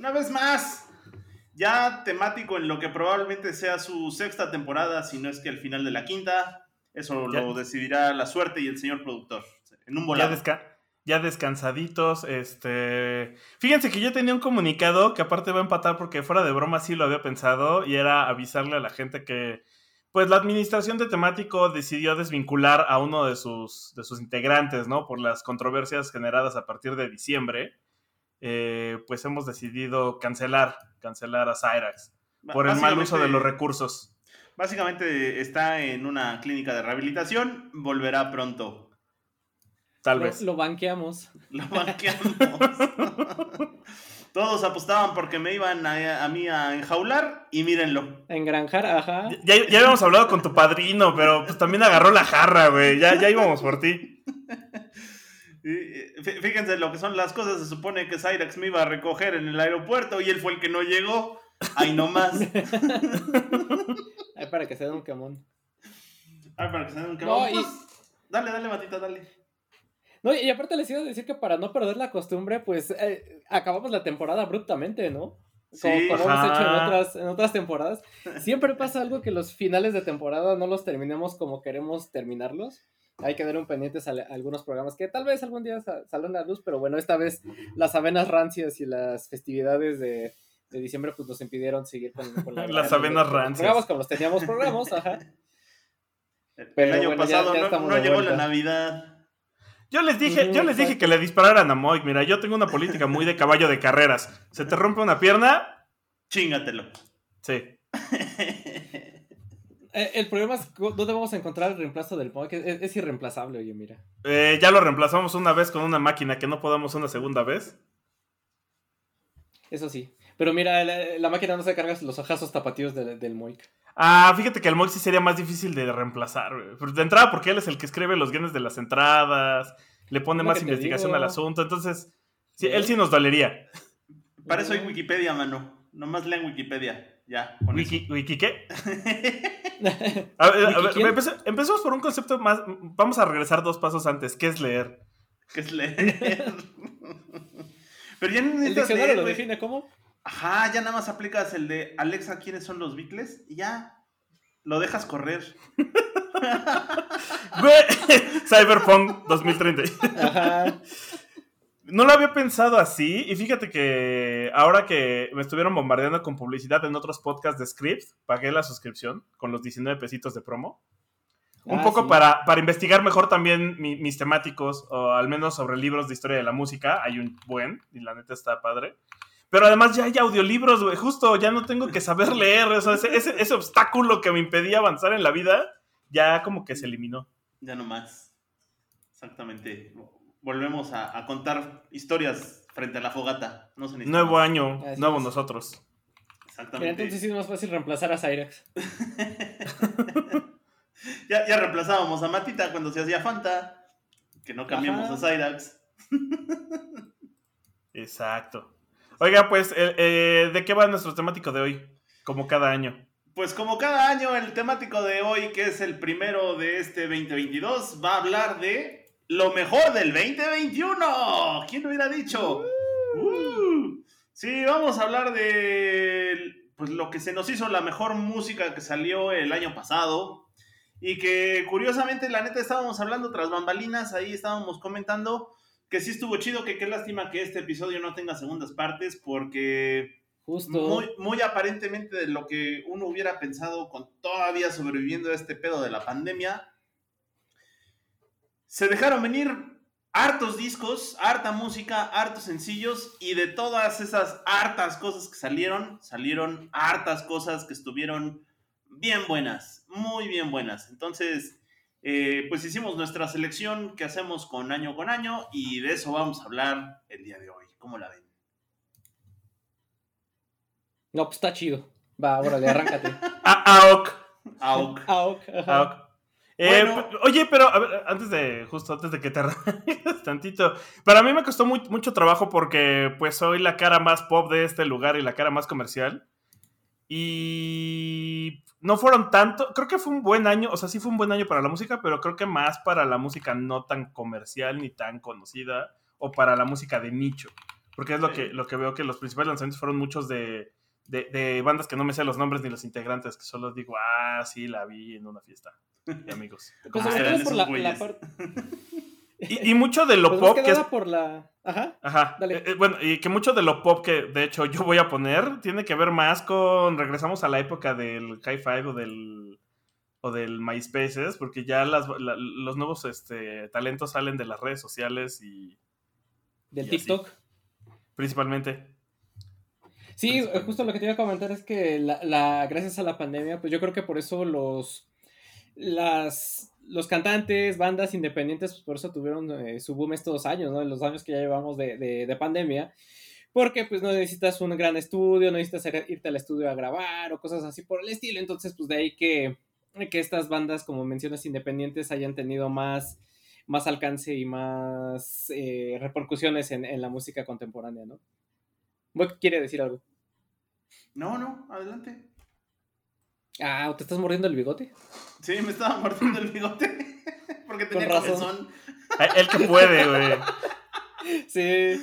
Una vez más, ya temático en lo que probablemente sea su sexta temporada, si no es que el final de la quinta. Eso Ya. lo decidirá la suerte y el señor productor. En un Ya, volado. desca- ya descansaditos, este... Fíjense que yo tenía un comunicado que aparte va a empatar porque fuera de broma sí lo había pensado y era avisarle a la gente que pues la administración de temático decidió desvincular a uno de sus, de sus integrantes, ¿no? Por las controversias generadas a partir de diciembre. Eh, pues hemos decidido cancelar, cancelar a Cyrax por el mal uso de los recursos. Básicamente está en una clínica de rehabilitación, volverá pronto. Tal Lo, vez. lo banqueamos. Lo banqueamos. Todos apostaban porque me iban a, a mí a enjaular y mírenlo. Engranjar, ajá. Ya, ya habíamos hablado con tu padrino, pero pues también agarró la jarra, güey. Ya, ya íbamos por ti. Eh, fí- Fíjense lo que son las cosas. Se supone que Cyrax me iba a recoger en el aeropuerto y él fue el que no llegó. Ay, no más. Ay, para que se den un camón. Ay, para que se den un No, y- Pues, Dale, dale, Matita, dale. No, y aparte les iba a decir que para no perder la costumbre, pues eh, acabamos la temporada abruptamente, ¿no? Como, Sí. como hemos hecho en otras, en otras temporadas. Siempre pasa algo que los finales de temporada no los terminemos como queremos terminarlos. Hay que dar un pendientes a, a algunos programas que tal vez algún día sa- salgan a la luz, pero bueno, esta vez las avenas rancias y las festividades de, de diciembre pues nos impidieron seguir con, con la Las avenas de- rancias. Programas como los teníamos programas, ajá. El, Pero el año bueno, pasado ya no- no, llegó la. Navidad. Yo les dije, yo les dije que le dispararan a Moik. Mira, yo tengo una política muy de caballo de carreras. Se te rompe una pierna, Chingatelo. sí. Eh, el problema es dónde vamos a encontrar el reemplazo del Moik. Es, es irreemplazable, oye, mira. Eh, ya lo reemplazamos una vez con una máquina que no podamos una segunda vez. Eso sí. Pero mira, la, la máquina no se carga los ojazos tapatíos del, del Moik. Ah, fíjate que el Moik sí sería más difícil de reemplazar. De entrada, porque él es el que escribe los guiones de las entradas, le pone más investigación digo. al asunto. Entonces, él sí nos dolería. Para eso hay. Wikipedia, mano. Nomás lean Wikipedia. Ya, con ¿Wiki, ¿Wiki qué? A ver, a ¿Wiki ver, empece- empecemos por un concepto más. Vamos a regresar dos pasos antes. ¿Qué es leer? que es leer. Pero ya no ¿El diccionario leer, lo define cómo? Ajá, ya nada más aplicas el de Alexa, ¿quiénes son los Beatles? Y ya. Lo dejas correr. Güey, Cyberpunk 2030. Ajá. No lo había pensado así. Y fíjate que ahora que me estuvieron bombardeando con publicidad en otros podcasts de scripts, pagué la suscripción con los 19 pesitos de promo. Un Ah, poco sí. para, para investigar mejor también mi- mis temáticos, o al menos sobre libros de historia de la música. Hay un buen, y la neta está padre. Pero además ya hay audiolibros, güey. Justo ya no tengo que saber leer. O sea, ese, ese- ese obstáculo que me impedía avanzar en la vida, ya como que se eliminó. Ya no más. Exactamente. Volvemos a, a contar historias frente a la fogata. No se necesita Nuevo año, Así nuevo es. nosotros. Exactamente. entonces sí es más fácil reemplazar a Cyrax. ya, ya reemplazábamos a Matita cuando se hacía Fanta. Que no cambiamos Ajá. a Cyrax. Exacto. Oiga, pues, eh, eh, ¿de qué va nuestro temático de hoy? Como cada año. Pues como cada año, el temático de hoy, que es el primero de este 2022, va a hablar de lo mejor del 2021. ¿Quién lo hubiera dicho? Uh. Sí, vamos a hablar de pues, lo que se nos hizo la mejor música que salió el año pasado. Y que curiosamente, la neta, estábamos hablando tras bambalinas, ahí estábamos comentando que sí estuvo chido, que qué lástima que este episodio no tenga segundas partes, porque Justo. muy, muy aparentemente de lo que uno hubiera pensado con todavía sobreviviendo a este pedo de la pandemia. Se dejaron venir hartos discos, harta música, hartos sencillos y de todas esas hartas cosas que salieron, salieron hartas cosas que estuvieron bien buenas, muy bien buenas. Entonces, eh, pues hicimos nuestra selección que hacemos con año con año y de eso vamos a hablar el día de hoy. ¿Cómo la ven? No, pues está chido. Va, órale, arráncate. A AOK. AOK. AOK, ajá. Eh, Bueno. oye, pero a ver, antes de, justo antes de que te arranques tantito, para mí me costó muy- mucho trabajo porque pues soy la cara más pop de este lugar y la cara más comercial. Y no fueron tanto, creo que fue un buen año, o sea, sí fue un buen año para la música, pero creo que más para la música no tan comercial ni tan conocida o para la música de nicho. Porque es lo, que, lo que veo que los principales lanzamientos fueron muchos de, de, de bandas que no me sé los nombres ni los integrantes, que solo digo, ah, sí, la vi en una fiesta de amigos. Pues Ah, sobre eran todo por esos la, parte. Y, y mucho de lo Pues pop que es por la. Ajá. Ajá. Dale. Eh, eh, bueno, y que mucho de lo pop que de hecho yo voy a poner tiene que ver más con. Regresamos a la época del High Five o del. o del MySpaces, porque ya las, la- los nuevos este, talentos salen de las redes sociales y. Del Y así. TikTok. principalmente. Sí, Principalmente. justo lo que te iba a comentar es que la, la- gracias a la pandemia, pues yo creo que por eso los las los cantantes, bandas independientes, pues por eso tuvieron eh, su boom estos años, ¿no? En los años que ya llevamos de, de- de pandemia. Porque pues no necesitas un gran estudio, no necesitas ir- irte al estudio a grabar o cosas así por el estilo. Entonces, pues de ahí que, que estas bandas, como mencionas, independientes hayan tenido más, más alcance y más eh, repercusiones en, en la música contemporánea, ¿no? Quiere decir algo. No, no, adelante. Ah, ¿te estás mordiendo el bigote? Sí, me estaba mordiendo el bigote. Porque tenía Con razón. El que puede, güey. Sí.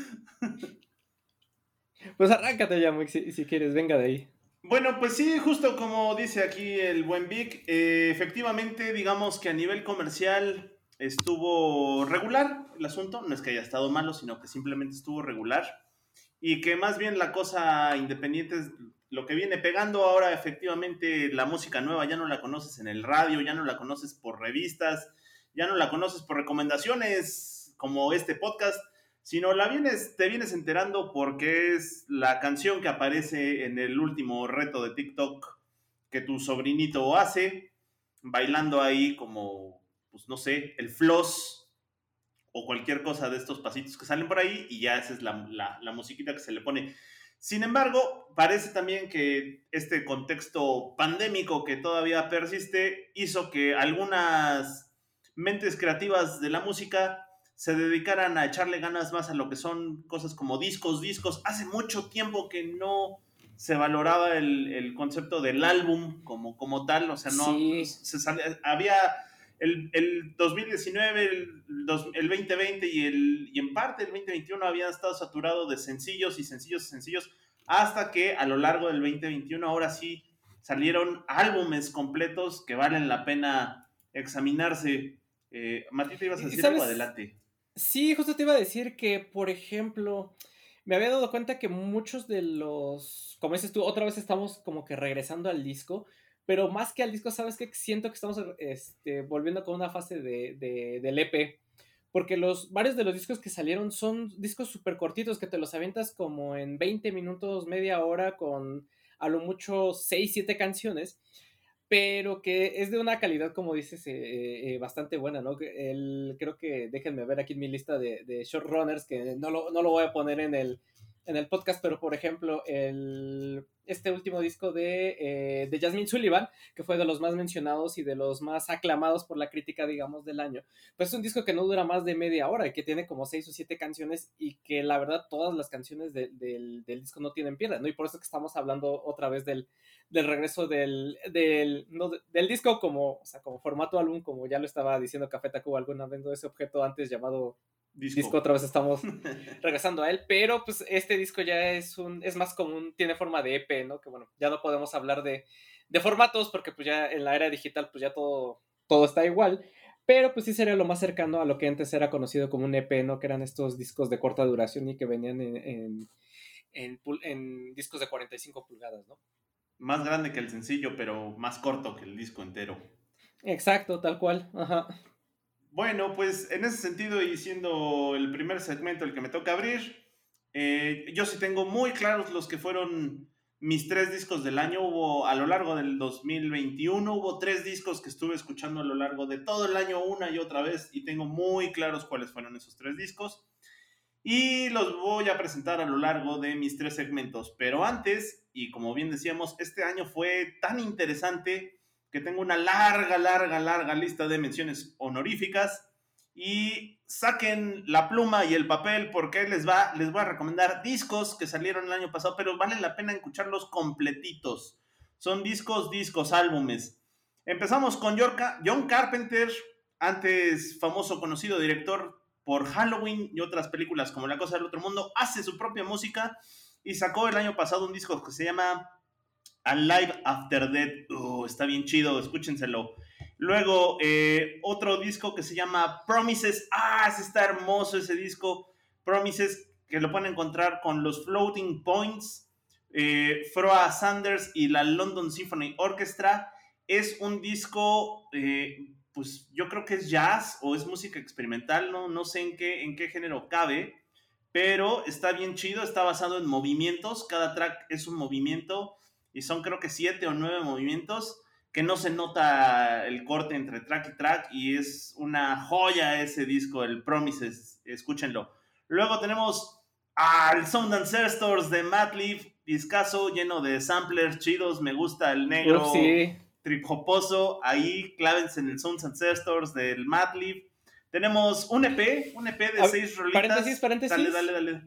Pues arráncate ya, Mike, si, si quieres, venga de ahí. Bueno, pues sí, justo como dice aquí el buen Vic, eh, efectivamente, digamos que a nivel comercial estuvo regular el asunto, no es que haya estado malo, sino que simplemente estuvo regular y que más bien la cosa independiente es lo que viene pegando ahora, efectivamente, la música nueva ya no la conoces en el radio, ya no la conoces por revistas, ya no la conoces por recomendaciones como este podcast, sino la vienes, te vienes enterando porque es la canción que aparece en el último reto de TikTok que tu sobrinito hace, bailando ahí como, pues no sé, el floss o cualquier cosa de estos pasitos que salen por ahí y ya esa es la, la, la musiquita que se le pone. Sin embargo, parece también que este contexto pandémico que todavía persiste hizo que algunas mentes creativas de la música se dedicaran a echarle ganas más a lo que son cosas como discos, discos. Hace mucho tiempo que no se valoraba el, el concepto del álbum como, como tal, o sea, no Sí. se sale- había el, el 2019, el, el 2020 y, el, y en parte el 2021 habían estado saturados de sencillos y sencillos y sencillos, hasta que a lo largo del 2021 ahora sí salieron álbumes completos que valen la pena examinarse. Eh, Matita, ibas a ¿Y decir algo adelante. Sí, justo te iba a decir que, por ejemplo, me había dado cuenta que muchos de los, como dices tú, otra vez estamos como que regresando al disco, pero más que al disco, ¿sabes qué? Siento que estamos este, volviendo con una fase de, de- del EP, porque los, varios de los discos que salieron son discos súper cortitos, que te los avientas como en 20 minutos, media hora, con a lo mucho 6, 7 canciones pero que es de una calidad, como dices, eh, eh, bastante buena, ¿no? El, creo que déjenme ver aquí mi lista de, de showrunners, que no lo, no lo voy a poner en el, en el podcast, pero por ejemplo, el, este último disco de, eh, de Jasmine Sullivan, que fue de los más mencionados y de los más aclamados por la crítica, digamos, del año, pues es un disco que no dura más de media hora y que tiene como seis o siete canciones y que la verdad todas las canciones de- del, del disco no tienen pierde, ¿no? Y por eso es que estamos hablando otra vez del, del regreso del, del, no, de- del disco como, o sea, como formato álbum, como ya lo estaba diciendo Café Tacuba alguna vez, ese objeto antes llamado Disco. disco, otra vez estamos regresando a él, pero pues este disco ya es un, es más común, tiene forma de EP, ¿no? Que bueno, ya no podemos hablar de, de formatos porque pues ya en la era digital pues ya todo, todo está igual, pero pues sí sería lo más cercano a lo que antes era conocido como un EP, ¿no? Que eran estos discos de corta duración y que venían en, en, en discos de 45 pulgadas, ¿no? Más grande que el sencillo, pero más corto que el disco entero. Exacto, tal cual, ajá. Bueno, pues en ese sentido y siendo el primer segmento el que me toca abrir, eh, yo sí tengo muy claros los que fueron mis tres discos del año. Hubo a lo largo del 2021, hubo tres discos que estuve escuchando a lo largo de todo el año una y otra vez y tengo muy claros cuáles fueron esos tres discos. y los voy a presentar a lo largo de mis tres segmentos. Pero antes, y como bien decíamos, este año fue tan interesante que tengo una larga, larga, larga lista de menciones honoríficas y saquen la pluma y el papel porque les va les voy a recomendar discos que salieron el año pasado, pero vale la pena escucharlos completitos. Son discos, discos, álbumes. Empezamos con John Carpenter, antes famoso conocido director por Halloween y otras películas como La Cosa del Otro Mundo, hace su propia música y sacó el año pasado un disco que se llama Alive After Death. Oh, está bien chido, escúchenselo. Luego, eh, otro disco que se llama Promises. Ah, está hermoso ese disco. Promises, que lo pueden encontrar con los Floating Points, eh, Froa Sanders y la London Symphony Orchestra. Es un disco eh, pues yo creo que es jazz o es música experimental, no, no sé en qué, en qué género cabe, pero está bien chido, está basado en movimientos, cada track es un movimiento y son creo que siete o nueve movimientos que no se nota el corte entre track y track y es una joya ese disco, el Promises, escúchenlo. Luego tenemos al Sound Ancestors de Madlib, discazo lleno de samplers chidos, me gusta el negro. sí trip ahí clávense en el Sounds Ancestors del Madlib. Tenemos un EP, un EP de seis rolitas. Paréntesis, paréntesis. Dale, dale, dale.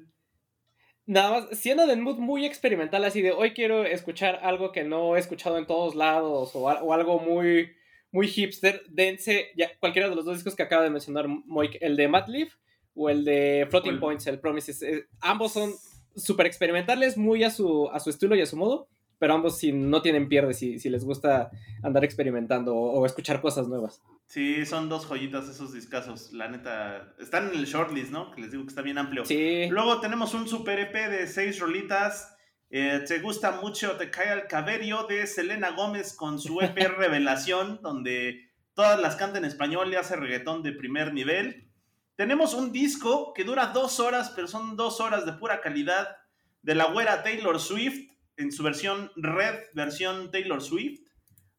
Nada más, siendo de mood muy experimental, así de hoy quiero escuchar algo que no he escuchado en todos lados o, algo muy, muy hipster, dense ya, cualquiera de los dos discos que acaba de mencionar Moik, el de Madlib o el de Floating Points, el Promises. Eh, ambos son súper experimentales, muy a su, a su estilo y a su modo pero ambos si no tienen pierde, si, si les gusta andar experimentando o, escuchar cosas nuevas. Sí, son dos joyitas esos discazos, la neta. Están en el shortlist, ¿no? Que les digo que está bien amplio. Sí. Luego tenemos un super EP de seis rolitas. Eh, te gusta mucho Te cae al caberio de Selena Gómez con su EP Revelación, donde todas las canta en español y hace reggaetón de primer nivel. Tenemos un disco que dura dos horas, pero son dos horas de pura calidad, de la güera Taylor Swift en su versión Red, versión Taylor Swift.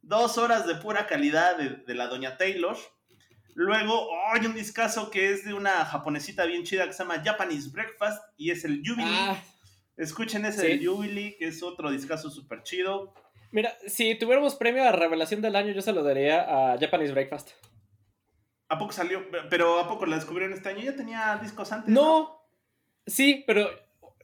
Dos horas de pura calidad de, la doña Taylor. Luego, hay un discazo que es de una japonesita bien chida que se llama Japanese Breakfast y es el Jubilee. Ah. Escuchen ese de Jubilee, que es otro discazo súper chido. Mira, si tuviéramos premio a revelación del año, yo se lo daría a Japanese Breakfast. ¿A poco salió? Pero ¿a poco la descubrieron este año? ¿Ya tenía discos antes? no. sí, pero,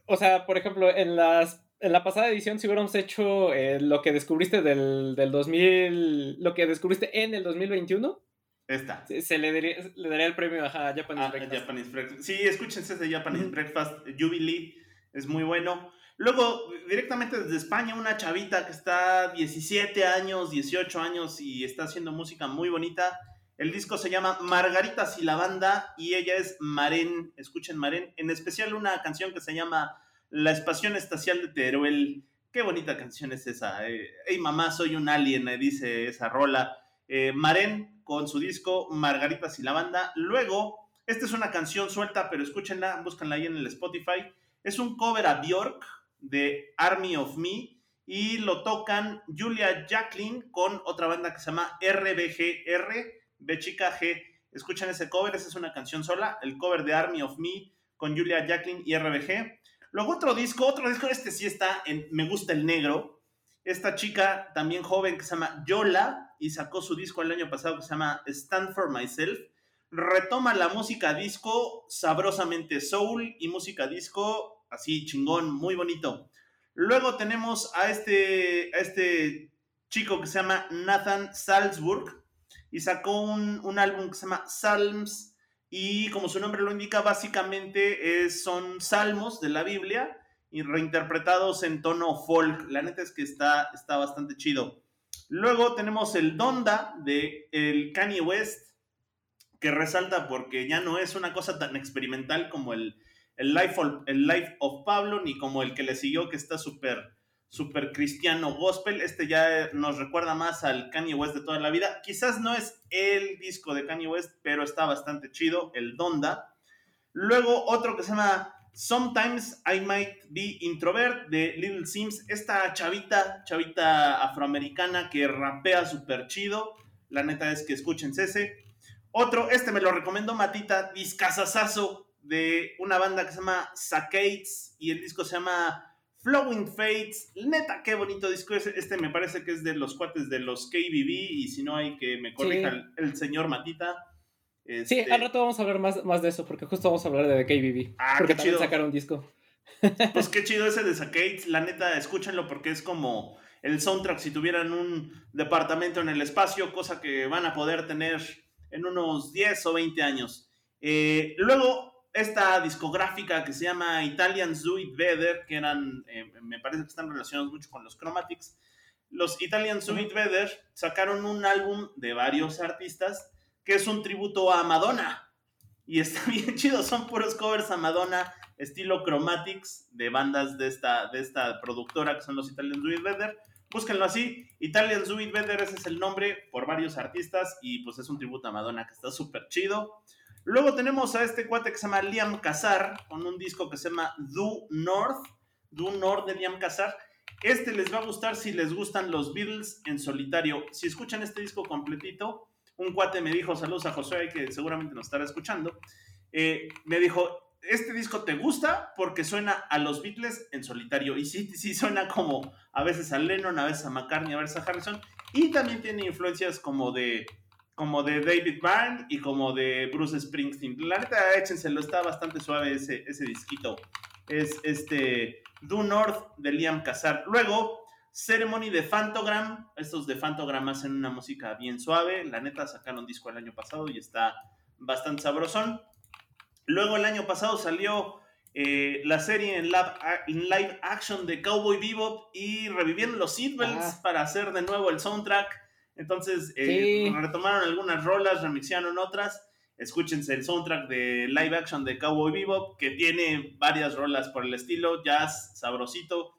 o sea, por ejemplo, en las en la pasada edición, si hubiéramos hecho eh, lo que descubriste del, del 2000, lo que descubriste en el 2021, esta. Se, le, daría, le, daría, el premio a Japanese, ah, Breakfast. Japanese Breakfast. Sí, escúchense ese Japanese Breakfast Jubilee, es muy bueno. Luego, directamente desde España, una chavita que está 17 años, 18 años y está haciendo música muy bonita. El disco se llama Margaritas y la banda y ella es Maren, escuchen Maren, en especial una canción que se llama la Espación Estacial de Teruel. Qué bonita canción es esa. Eh. Hey mamá, soy un alien, dice esa rola. Eh, Maren con su disco Margaritas y la banda. Luego, esta es una canción suelta, pero escúchenla, búscanla ahí en el Spotify. Es un cover a Bjork de Army of Me y lo tocan Julia Jacqueline con otra banda que se llama RBGR, B chica G. Escuchen ese cover, esa es una canción sola, el cover de Army of Me con Julia Jacqueline y RBG. Luego otro disco, otro disco, este sí está en Me Gusta el Negro. Esta chica también joven que se llama Yola y sacó su disco el año pasado que se llama Stand for Myself. Retoma la música disco sabrosamente soul y música disco así chingón, muy bonito. Luego tenemos a este, a este chico que se llama Nathan Salzburg y sacó un, un álbum que se llama Salms y como su nombre lo indica, básicamente son salmos de la Biblia y reinterpretados en tono folk. La neta es que está, está bastante chido. Luego tenemos el Donda de el Kanye West, que resalta porque ya no es una cosa tan experimental como el, el, Life, of, el Life of Pablo, ni como el que le siguió, que está súper super cristiano gospel. Este ya nos recuerda más al Kanye West de toda la vida. Quizás no es el disco de Kanye West, pero está bastante chido, el Donda. Luego otro que se llama Sometimes I Might Be Introvert de Little Sims. Esta chavita, chavita afroamericana que rapea súper chido. La neta es que escuchen ese. Otro, este me lo recomendó Matita, Discasasazo de una banda que se llama Saccades y el disco se llama Flowing Fates. Neta, qué bonito disco es. Este me parece que es de los cuates de los KBB y si no hay que me corrija Sí. el, el señor Matita. Sí, Este, al rato vamos a hablar más, más de eso, porque justo vamos a hablar de KBB. Ah, porque qué también chido. sacaron un disco. Pues qué chido ese de Saccades. La neta, escúchenlo porque es como el soundtrack si tuvieran un departamento en el espacio, cosa que van a poder tener en unos 10 o 20 años. Eh, luego, esta discográfica que se llama Italian It Better, que eran, eh, me parece que están relacionados mucho con los Chromatics. Los Italian It Better sacaron un álbum de varios artistas que es un tributo a Madonna. Y está bien chido, son puros covers a Madonna estilo Chromatics de bandas de esta, de esta productora que son los Italians Do It Better. Búsquenlo así, Italians Do It Better, ese es el nombre por varios artistas y pues es un tributo a Madonna que está súper chido. Luego tenemos a este cuate que se llama Liam Casar con un disco que se llama Do North, Do North de Liam Casar. Este les va a gustar si les gustan los Beatles en solitario. Si escuchan este disco completito, un cuate me dijo, saludos a Josué, que seguramente nos estará escuchando, eh, me dijo, este disco te gusta porque suena a los Beatles en solitario. Y sí, sí suena como a veces a Lennon, a veces a McCartney, a veces a Harrison. Y también tiene influencias como de, como de David Byrne y como de Bruce Springsteen. La neta, échenselo, está bastante suave ese, ese disquito. Es este Do North de Liam Casar. Luego, Ceremony de Fantogram. Estos de Fantogram hacen una música bien suave. La neta, sacaron disco el año pasado y está bastante sabrosón. Luego el año pasado salió eh, la serie en live, en live, action de Cowboy Bebop y revivieron los Seatbelts Ah. para hacer de nuevo el soundtrack. Entonces eh, Sí. retomaron algunas rolas, remixaron otras. Escúchense el soundtrack de live action de Cowboy Bebop que tiene varias rolas por el estilo, jazz, sabrosito.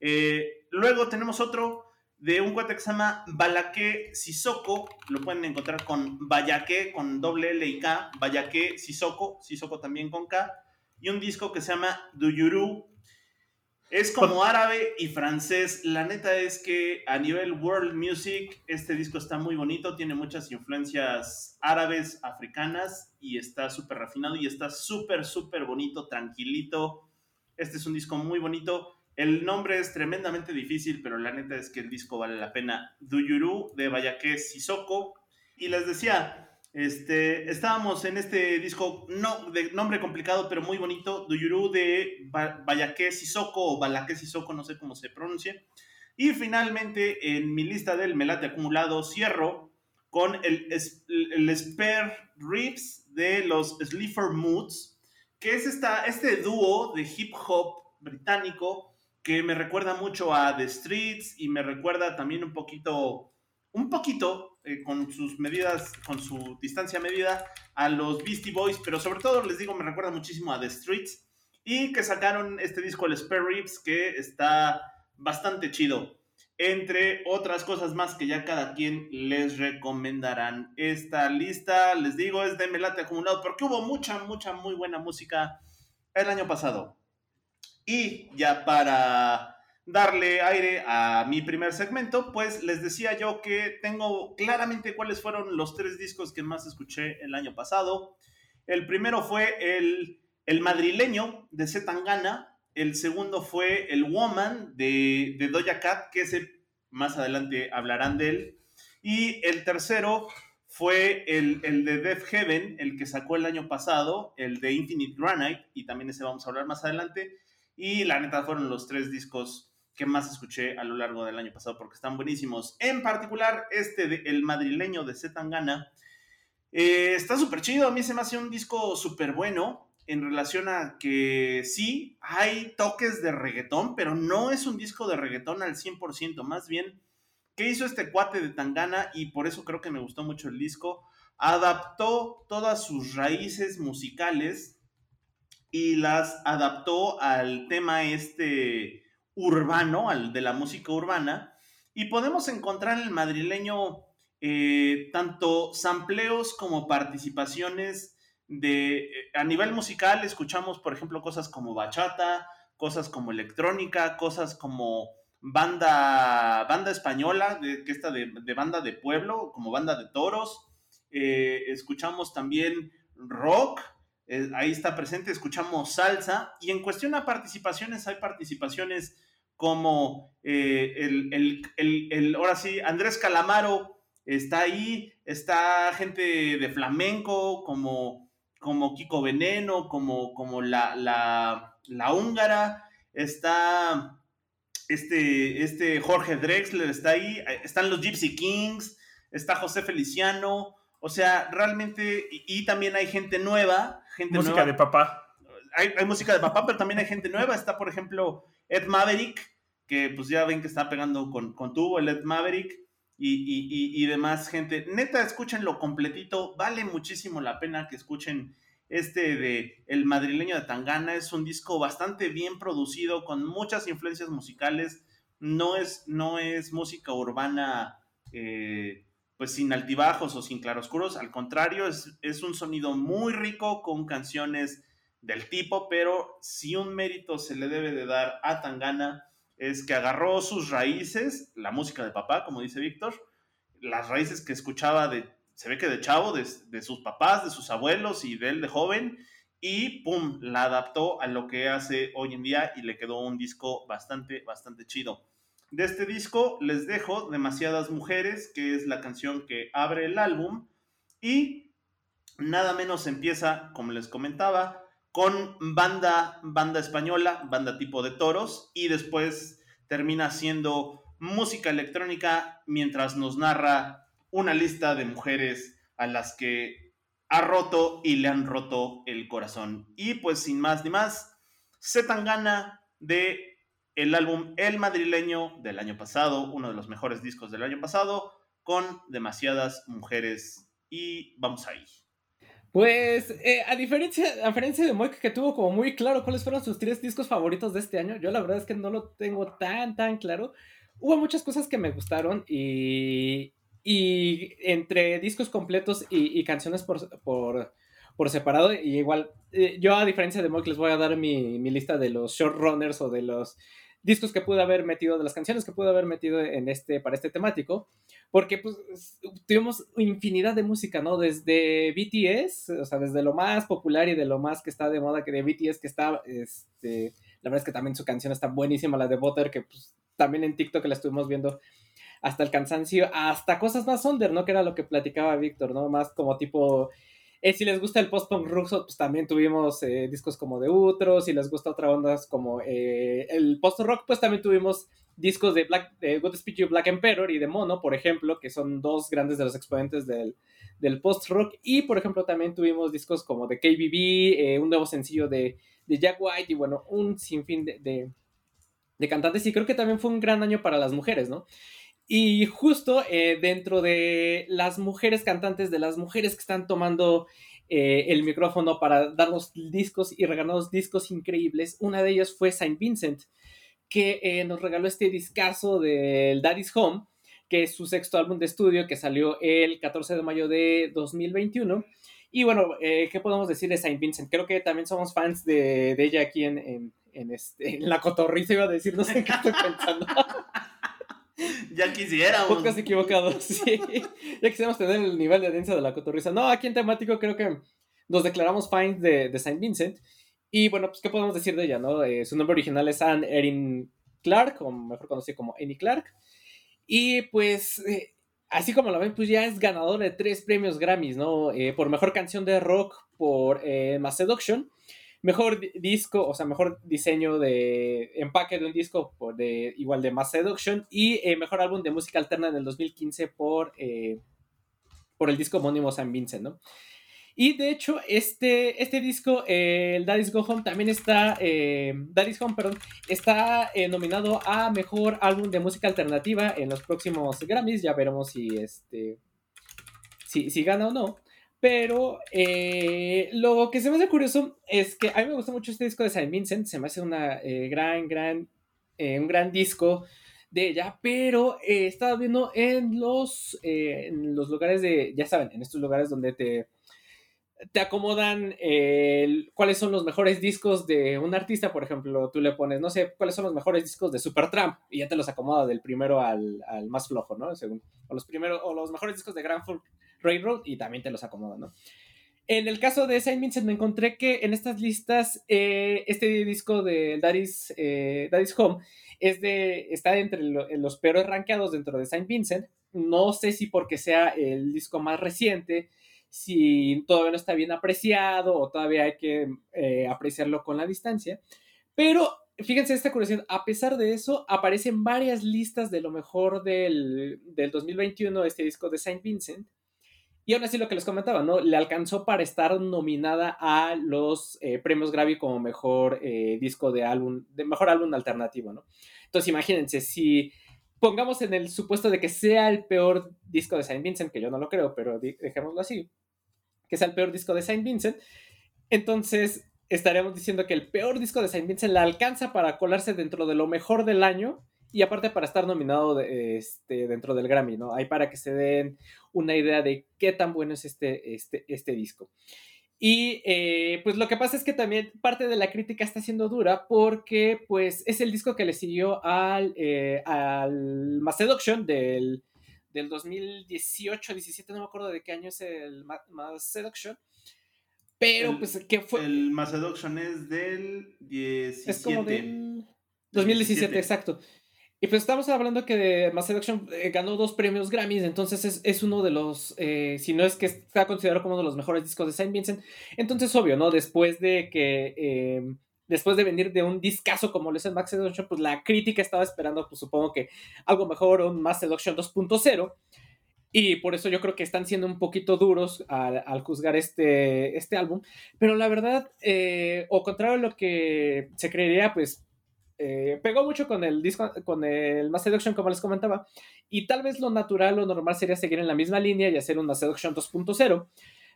Eh, luego tenemos otro de un cuate que se llama Balaque Sissoko. Lo pueden encontrar con Bayaque, con doble L y K. Bayaque Sissoko, Sissoko también con K. Y un disco que se llama Duyuru. Es como árabe y francés. La neta es que a nivel world music, este disco está muy bonito. Tiene muchas influencias árabes, africanas. Y está súper refinado y está súper, súper bonito, tranquilito. Este es un disco muy bonito. El nombre es tremendamente difícil, pero la neta es que el disco vale la pena. Duyuru de Bayaque Sissoko. Y les decía, este, estábamos en este disco no, de nombre complicado, pero muy bonito. Duyuru de ba Bayaque Sissoko o Balaque Sissoko, no sé cómo se pronuncie. Y finalmente, en mi lista del Melate acumulado, cierro con el, el Spare Ribs de los Sleeper Moods, que es esta, este dúo de hip hop británico que me recuerda mucho a The Streets y me recuerda también un poquito, un poquito eh, con sus medidas, con su distancia medida a los Beastie Boys, pero sobre todo les digo, me recuerda muchísimo a The Streets y que sacaron este disco, el Spare Ribs, que está bastante chido. Entre otras cosas más que ya cada quien les recomendarán. Esta lista, les digo, es de Melate acumulado porque hubo mucha, mucha, muy buena música el año pasado. Y ya para darle aire a mi primer segmento, pues les decía yo que tengo claramente cuáles fueron los tres discos que más escuché el año pasado. El primero fue el, el madrileño de Zetangana, el segundo fue el Woman de, de Doja Cat, que ese más adelante hablarán de él, y el tercero fue el, el de Death Heaven, el que sacó el año pasado, el de Infinite Granite, y también ese vamos a hablar más adelante. Y la neta fueron los tres discos que más escuché a lo largo del año pasado porque están buenísimos. En particular, este de El Madrileño de Zetangana eh, está súper chido. A mí se me hace un disco súper bueno en relación a que sí, hay toques de reggaetón, pero no es un disco de reggaetón al 100%. Más bien, ¿qué hizo este cuate de Tangana? Y por eso creo que me gustó mucho el disco. Adaptó todas sus raíces musicales y las adaptó al tema este urbano, al de la música urbana, y podemos encontrar en el madrileño eh, tanto sampleos como participaciones de, eh, a nivel musical escuchamos, por ejemplo, cosas como bachata, cosas como electrónica, cosas como banda, banda española, de, que está de, banda de pueblo, como banda de toros, eh, escuchamos también rock, eh, ahí está presente, escuchamos salsa y en cuestión a participaciones, hay participaciones como eh, el, el, ahora sí, Andrés Calamaro está ahí, está gente de flamenco como, como Kiko Veneno, como, como la, la, la húngara, está este, este Jorge Drexler, está ahí, están los Gypsy Kings, está José Feliciano, o sea, realmente, y, también hay gente nueva, gente música de papá. Hay, música de papá, pero también hay gente nueva. Está, por ejemplo, Ed Maverick, que pues ya ven que está pegando con, con tubo, el Ed Maverick, y, y, demás gente. Neta, escúchenlo completito, vale muchísimo la pena que escuchen este de El madrileño de Tangana. Es un disco bastante bien producido, con muchas influencias musicales. No es, no es música urbana. Eh, pues sin altibajos o sin claroscuros, al contrario, es, es un sonido muy rico con canciones del tipo, pero si un mérito se le debe de dar a Tangana es que agarró sus raíces, la música de papá, como dice Víctor, las raíces que escuchaba de, se ve que de chavo, de, de, sus papás, de sus abuelos y de él de joven, y pum, la adaptó a lo que hace hoy en día y le quedó un disco bastante, bastante chido. De este disco les dejo Demasiadas Mujeres, que es la canción que abre el álbum. Y nada menos empieza, como les comentaba, con banda, banda española, banda tipo de toros. Y después termina siendo música electrónica mientras nos narra una lista de mujeres a las que ha roto y le han roto el corazón. Y pues sin más ni más, gana de el álbum El Madrileño del año pasado, uno de los mejores discos del año pasado, con demasiadas mujeres. Y vamos ahí. Pues, eh, a, diferencia, a diferencia de Moik, que tuvo como muy claro cuáles fueron sus tres discos favoritos de este año, yo la verdad es que no lo tengo tan, tan claro. Hubo muchas cosas que me gustaron y, y entre discos completos y, canciones por, por, por, separado, y igual, eh, yo a diferencia de Moik les voy a dar mi, mi lista de los showrunners o de los discos que pude haber metido, de las canciones que pude haber metido en este, para este temático, porque pues tuvimos infinidad de música, ¿no? Desde BTS, o sea, desde lo más popular y de lo más que está de moda, que de BTS que está, este, la verdad es que también su canción está buenísima, la de Butter, que pues también en TikTok la estuvimos viendo hasta el cansancio, hasta cosas más under, ¿no? Que era lo que platicaba Víctor, ¿no? Más como tipo eh, si les gusta el post-punk ruso, pues también tuvimos eh, discos como de Utro. Si les gusta otra onda como eh, el post-rock, pues también tuvimos discos de, Black, Good Speech You, Black Emperor y de Mono, por ejemplo, que son dos grandes de los exponentes del, del post-rock. Y, por ejemplo, también tuvimos discos como de KBB, un nuevo sencillo de, de, Jack White y, bueno, un sinfín de, de, de cantantes. Y creo que también fue un gran año para las mujeres, ¿no? Y justo eh, dentro de las mujeres cantantes, de las mujeres que están tomando eh, el micrófono para darnos discos y regalarnos discos increíbles, una de ellas fue Saint Vincent, que eh, nos regaló este discazo del Daddy's Home, que es su sexto álbum de estudio que salió el 14 de mayo de 2021. Y bueno, ¿qué podemos decir de Saint Vincent? Creo que también somos fans de, ella aquí en, en, este, la cotorriza, iba a decir, no sé qué estoy pensando. ya quisiéramos. Podcast equivocado, sí. ya quisiéramos tener el nivel de audiencia de la cotorriza. No, aquí en temático creo que nos declaramos fans de, de Saint Vincent. Y bueno, pues, ¿qué podemos decir de ella, no? Eh, su nombre original es Anne Erin Clark, o mejor conocido como Annie Clark. Y pues, eh, así como la ven, pues ya es ganador de tres premios Grammys, ¿no? Eh, por mejor canción de rock por Mass Seduction mejor disco, o sea, mejor diseño de empaque de un disco por de, igual de Mass Seduction y eh, mejor álbum de música alterna en el 2015 por, eh, por el disco homónimo San Vincent, ¿no? Y de hecho, este, este disco, eh, el Daddy's Go Home, también está, Daddy's Home, perdón, está nominado a Mejor Álbum de Música Alternativa en los próximos Grammys. Ya veremos si, este, si, si gana o no. Pero eh, lo que se me hace curioso es que a mí me gusta mucho este disco de Saint Vincent, se me hace una eh, gran, gran, eh, un gran disco de ella, pero estaba viendo en los, en los lugares de, ya saben, en estos lugares donde te, te acomodan cuáles son los mejores discos de un artista, por ejemplo, tú le pones, no sé, cuáles son los mejores discos de Supertramp y ya te los acomoda del primero al, al más flojo, ¿no? Según, o los primeros, o los mejores discos de Grand Folk Railroad y también te los acomoda, ¿no? En el caso de Saint Vincent me encontré que en estas listas eh, este disco de Daddy's, eh, Daddy's Home es de, está entre los peores rankeados dentro de Saint Vincent. No sé si porque sea el disco más reciente, si todavía no está bien apreciado o todavía hay que eh, apreciarlo con la distancia. Pero fíjense esta curiosidad, a pesar de eso, aparecen varias listas de lo mejor del, del 2021 este disco de Saint Vincent. Y aún así lo que les comentaba, ¿no? Le alcanzó para estar nominada a los eh, premios Grammy como mejor eh, disco de álbum, de mejor álbum alternativo, ¿no? Entonces imagínense, si pongamos en el supuesto de que sea el peor disco de Saint Vincent, que yo no lo creo, pero dejémoslo así, que sea el peor disco de Saint Vincent, entonces estaremos diciendo que el peor disco de Saint Vincent la alcanza para colarse dentro de lo mejor del año y aparte para estar nominado este, dentro del Grammy, ¿no? Hay para que se den una idea de qué tan bueno es este, este, este disco. Y eh, pues lo que pasa es que también parte de la crítica está siendo dura porque pues es el disco que le siguió al, eh, al Mass Seduction del, del 2018-17, no me acuerdo de qué año es el Mass Seduction. Pero pues que fue... El Mass Seduction es del 17. Es como del 2017, exacto. Y pues estamos hablando que Mass Seduction eh, ganó dos premios Grammys, entonces es, uno de los, eh, si no es que está considerado como uno de los mejores discos de Saint Vincent, entonces obvio, ¿no? Después de que, em, después de venir de un discazo como lo es el Mass Seduction, pues la crítica estaba esperando, pues supongo que algo mejor, un Mass Seduction 2.0. Y por eso yo creo que están siendo un poquito duros al, juzgar este, este álbum. Pero la verdad, eh, o contrario a lo que se creería, pues eh, pegó mucho con el disco, con el Mass Seduction, como les comentaba, y tal vez lo natural o normal sería seguir en la misma línea y hacer un Mass Seduction 2.0.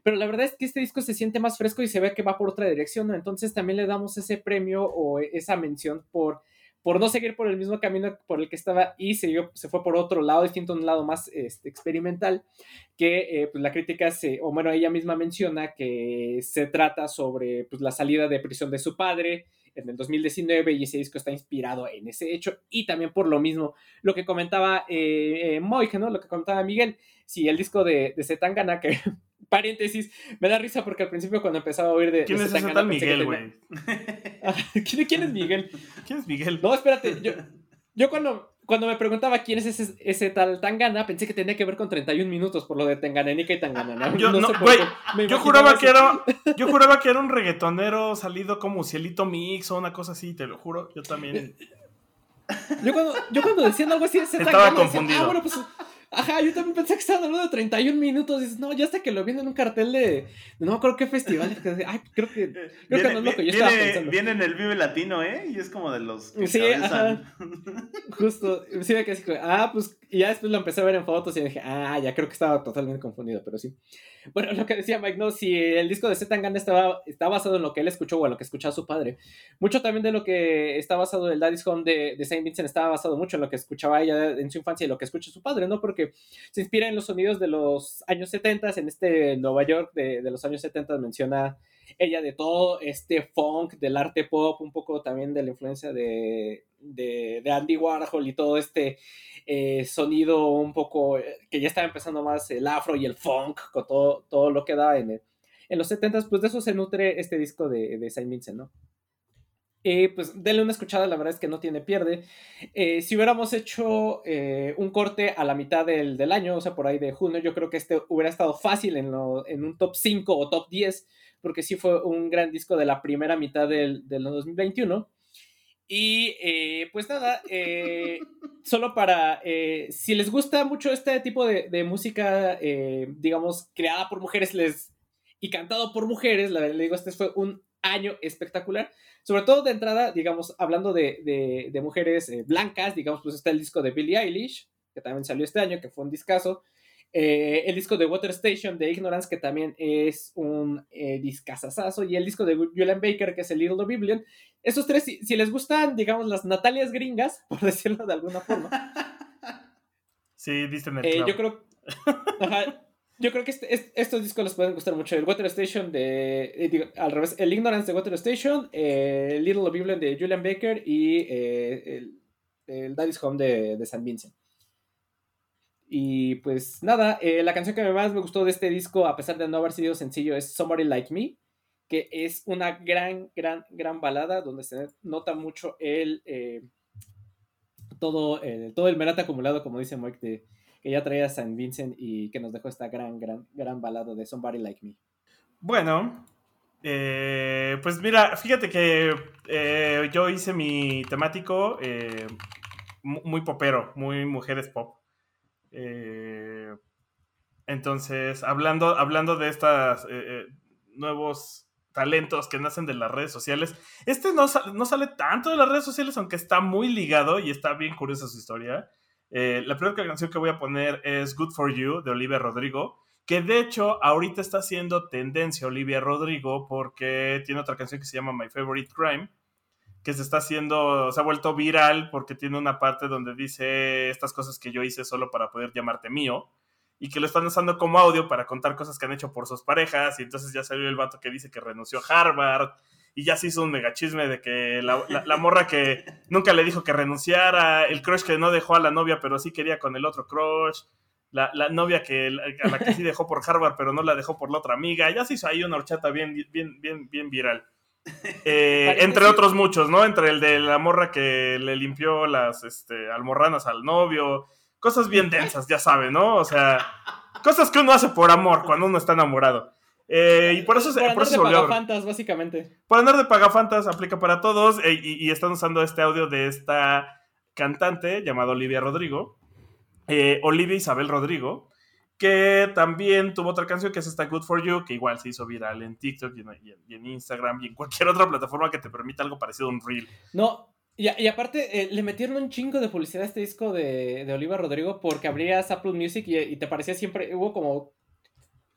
Pero la verdad es que este disco se siente más fresco y se ve que va por otra dirección, ¿no? Entonces también le damos ese premio o esa mención por, por no seguir por el mismo camino por el que estaba y se, se fue por otro lado, distinto, un lado más este, experimental, que eh, pues la crítica se, o bueno, ella misma menciona que se trata sobre pues, la salida de prisión de su padre, en el 2019 y ese disco está inspirado en ese hecho y también por lo mismo lo que comentaba eh, eh ¿no? Lo que comentaba Miguel, si el disco de, de Zetangana, que paréntesis, me da risa porque al principio cuando empezaba a oír de... ¿Quién es ese tal Miguel, güey? ¿Quién, es Miguel? ¿Quién es Miguel? No, espérate, yo, yo cuando cuando me preguntaba quién es ese, ese tal Tangana, pensé que tenía que ver con 31 minutos por lo de Tenganenica y Tangana. Yo, no, yo juraba que era, yo juraba que era un reggaetonero salido como Cielito Mix o una cosa así, te lo juro. Yo también. Yo cuando, yo cuando decían algo así, ese Estaba Tangana, confundido. ah, bueno, pues Ajá, yo también pensé que estaban hablando de 31 minutos. Dices, no, ya hasta que lo viene en un cartel de. No me acuerdo qué festival. Ay, creo que. Creo viene, que no es lo que yo estaba pensando. Viene en el Vive Latino, ¿eh? Y es como de los. Sí, ajá. Justo. Sí, me quedé ah, pues. Y ya después lo empecé a ver en fotos y dije, ah, ya creo que estaba totalmente confundido, pero sí. Bueno, lo que decía Mike, no, si el disco de Zetangana estaba, está basado en lo que él escuchó o en lo que escuchaba su padre. Mucho también de lo que está basado en el Daddy's Home de, de Saint Vincent estaba basado mucho en lo que escuchaba ella en su infancia y lo que escucha su padre, ¿no? Porque se inspira en los sonidos de los años 70, en este Nueva York de, los años 70 menciona ella de todo este funk, del arte pop, un poco también de la influencia de, de, de Andy Warhol y todo este eh, sonido un poco eh, que ya estaba empezando más el afro y el funk, con todo, todo lo que da en, en los 70s, pues de eso se nutre este disco de, de Saint Vincent, ¿no? Eh, pues denle una escuchada, la verdad es que no tiene pierde. si hubiéramos hecho un corte a la mitad del, del, año, o sea, por ahí de junio, yo creo que este hubiera estado fácil en, lo, en un top 5 o top 10, porque sí fue un gran disco de la primera mitad del, del 2021. Y eh, pues nada, eh, solo para, eh, si les gusta mucho este tipo de, música, digamos, creada por mujeres les, y cantado por mujeres, la verdad, le digo, este fue un año espectacular. Sobre todo de entrada, digamos, hablando de, de mujeres blancas, digamos, pues está el disco de Billie Eilish, que también salió este año, que fue un discazo. Eh, el disco de Water Station de Ignorance, que también es un eh, discazazazo, y el disco de Julian Baker, que es el Little Biblion. Estos tres, si, les gustan, digamos, las Natalias gringas, por decirlo de alguna forma. Sí, viste en el eh, Yo creo. Yo creo que este, estos discos les pueden gustar mucho. El Water Station de. Eh, al revés, el Ignorance de Water Station, el Little Biblion de Julian Baker y el, el Daddy's Home de, de San Vincent. Y pues nada, eh, la canción que más me gustó de este disco, a pesar de no haber sido sencillo, es Somebody Like Me, que es una gran, gran, gran balada donde se nota mucho el, eh, todo, el, todo el merata acumulado, como dice Mike, de, que ya traía San Vincent y que nos dejó esta gran, gran, gran balada de Somebody Like Me. Bueno, eh, pues mira, fíjate que eh, yo hice mi temático eh, muy popero, muy mujeres pop. entonces, hablando, hablando de estos nuevos talentos que nacen de las redes sociales, este no, no, sale tanto de las redes sociales, aunque está muy ligado y está bien curiosa su historia. La primera canción que voy a poner es Good for You de Olivia Rodrigo que de hecho ahorita está haciendo tendencia Olivia Rodrigo porque tiene otra canción que se llama My Favorite Crime, que se está haciendo, se ha vuelto viral porque tiene una parte donde dice estas cosas que yo hice solo para poder llamarte mío y que lo están usando como audio para contar cosas que han hecho por sus parejas y entonces ya salió el vato que dice que renunció a Harvard y ya se hizo un megachisme de que la, la, morra que nunca le dijo que renunciara, el crush que no dejó a la novia pero sí quería con el otro crush la, novia que, a la que sí dejó por Harvard, pero no la dejó por la otra amiga. Ya se hizo ahí una horchata bien, bien, bien, bien viral. Eh, entre otros muchos, ¿no? Entre el de la morra que le limpió las este, almorranas al novio. Cosas bien densas, ya saben, ¿no? O sea, cosas que uno hace por amor cuando uno está enamorado. Eh, y por eso, por, por eso se volvió. Pagafantas, básicamente. Por andar de pagafantas, aplica para todos. Eh, y, y, están usando este audio de esta cantante llamada Olivia Rodrigo, eh, Olivia Isabel Rodrigo, que también tuvo otra canción que es esta Good For You, que igual se hizo viral en TikTok y en, Instagram y en cualquier otra plataforma que te permita algo parecido a un reel. No, y, aparte eh, le metieron un chingo de publicidad a este disco de, de Olivia Rodrigo porque abrías Apple Music y, te parecía siempre, hubo como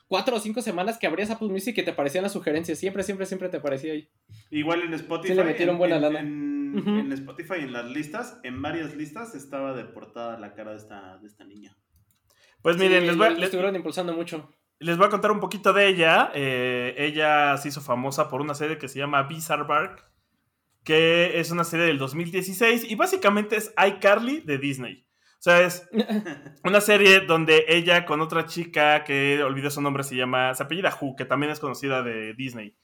cuatro o cinco semanas que abrías Apple Music y te parecían las sugerencias, siempre, siempre, siempre te parecía ahí. Igual en Spotify. le metieron buena lana en Spotify, en las listas, en varias listas, estaba de portada la cara de esta, de esta niña. Pues miren, les voy, les, estuvieron impulsando mucho. Les voy a contar un poquito de ella. Eh, ella se hizo famosa por una serie que se llama Bizarre Bark, que es una serie del 2016 y básicamente es iCarly de Disney. O sea, es una serie donde ella con otra chica que olvidé su nombre se llama, se apellida Hu, que también es conocida de Disney.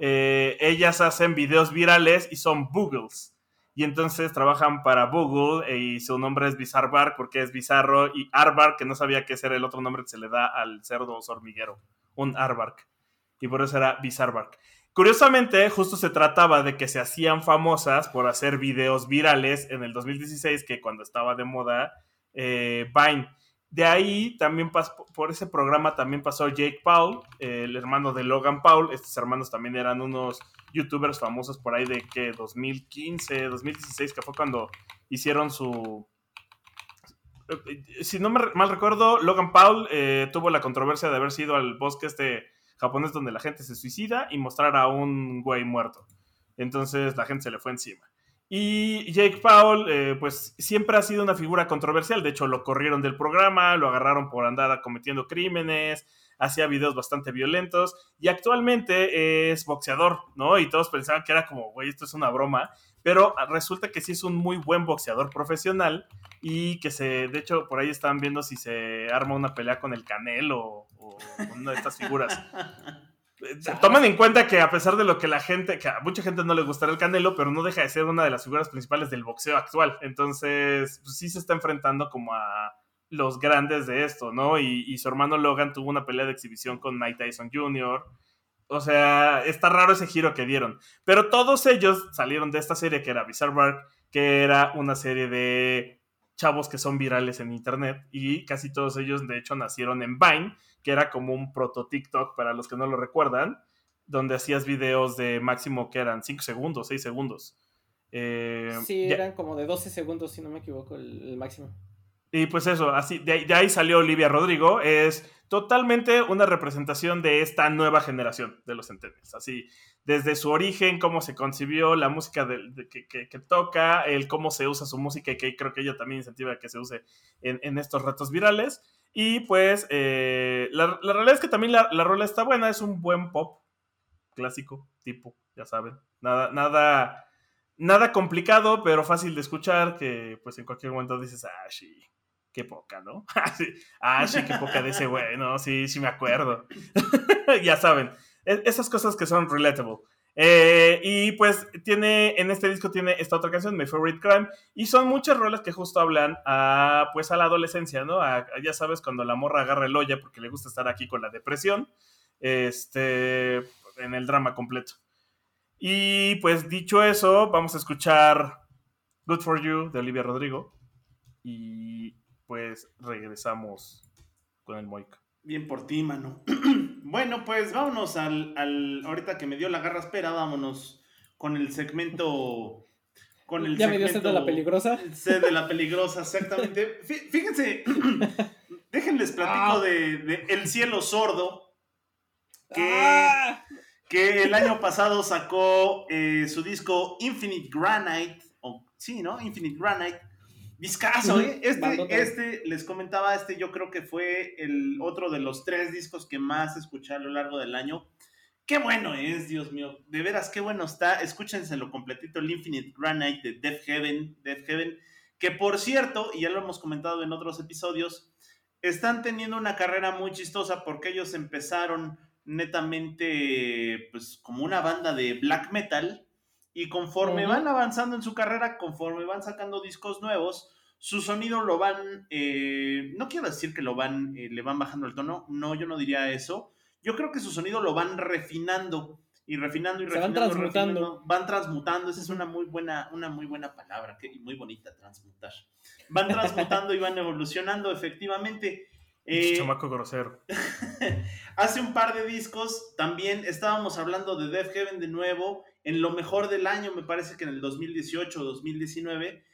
Eh, ellas hacen videos virales y son Boogles. Y entonces trabajan para Google eh, y su nombre es Bizarre porque es bizarro y Arbark, que no sabía ese era el otro nombre que se le da al cerdo hormiguero, un Arbark. Y por eso era Bizarre Curiosamente, justo se trataba de que se hacían famosas por hacer videos virales en el 2016, que cuando estaba de moda eh, Vine. De ahí también pasó, por ese programa también pasó Jake Paul, el hermano de Logan Paul. Estos hermanos también eran unos youtubers famosos por ahí de que 2015, 2016, que fue cuando hicieron su... Eh, si no me mal recuerdo, Logan Paul eh, tuvo la controversia de haber sido al bosque este japonés donde la gente se suicida y mostrar a un güey muerto. Entonces la gente se le fue encima. Y Jake Paul, eh, pues siempre ha sido una figura controversial. De hecho, lo corrieron del programa, lo agarraron por andar cometiendo crímenes, hacía videos bastante violentos y actualmente es boxeador, ¿no? Y todos pensaban que era como, güey, esto es una broma. Pero resulta que sí es un muy buen boxeador profesional y que se, de hecho, por ahí están viendo si se arma una pelea con el Canelo o, o una de estas figuras. Tomen en cuenta que a pesar de lo que la gente, que a mucha gente no le gustará el Canelo, pero no deja de ser una de las figuras principales del boxeo actual. Entonces, pues, sí se está enfrentando como a los grandes de esto, ¿no? Y, su hermano Logan tuvo una pelea de exhibición con Mike Tyson Jr. O sea, está raro ese giro que dieron. Pero todos ellos salieron de esta serie que era Bizarre Bark, que era una serie de chavos que son virales en internet y casi todos ellos de hecho nacieron en Vine que era como un proto TikTok para los que no lo recuerdan, donde hacías videos de máximo que eran 5 segundos, 6 segundos. Eh, sí, eran como de 12 segundos, si no me equivoco, el, máximo. Y pues eso, así, de, ahí salió Olivia Rodrigo, es totalmente una representación de esta nueva generación de los centennials. Así, desde su origen, cómo se concibió, la música que, toca, el cómo se usa su música y que creo que ella también incentiva que se use en, en estos retos virales. Y pues eh, la, realidad es que también la, la, rola está buena, es un buen pop clásico, tipo, ya saben. Nada, nada, nada complicado, pero fácil de escuchar, que pues en cualquier momento dices, ah, sí, qué poca, ¿no? ah, sí, qué poca de ese güey, no, sí, sí me acuerdo. ya saben, e, esas cosas que son relatable. Eh, y pues tiene, en este disco tiene esta otra canción, My Favorite Crime, y son muchas rolas que justo hablan a, pues a la adolescencia, ¿no? ya sabes, cuando la morra agarra el olla porque le gusta estar aquí con la depresión, este, en el drama completo. Y pues dicho eso, vamos a escuchar Good For You de Olivia Rodrigo. Y pues regresamos con el Moica. Bien por ti, mano. bueno, pues vámonos al, al, Ahorita que me dio la garra espera, vámonos con el segmento. Con el ya me dio sed de la peligrosa. Sed de la peligrosa, exactamente. Fíjense, déjenles platico ah. de, El cielo sordo. Que, ah. que el año pasado sacó eh, su disco Infinite Granite. O, sí, ¿no? Infinite Granite Discaso, ¿eh? Este, este, les comentaba, este yo creo que fue el otro de los tres discos que más escuché a lo largo del año. Qué bueno es, Dios mío. De veras, qué bueno está. Escúchenselo completito, el Infinite Granite de Death Heaven. Death Heaven, que por cierto, y ya lo hemos comentado en otros episodios, están teniendo una carrera muy chistosa porque ellos empezaron netamente, pues, como una banda de black metal y conforme van avanzando en su carrera, conforme van sacando discos nuevos, su sonido lo van, eh, no quiero decir que lo van, eh, le van bajando el tono, no, yo no diría eso. Yo creo que su sonido lo van refinando y refinando y refinando. van transmutando. van transmutando, esa es una muy buena, una muy buena palabra, que, muy bonita, transmutar. Van transmutando y van evolucionando, efectivamente. Eh, chamaco grosero. hace un par de discos también estábamos hablando de Death Heaven de nuevo en lo mejor del año, me parece que en el 2018 o 2019,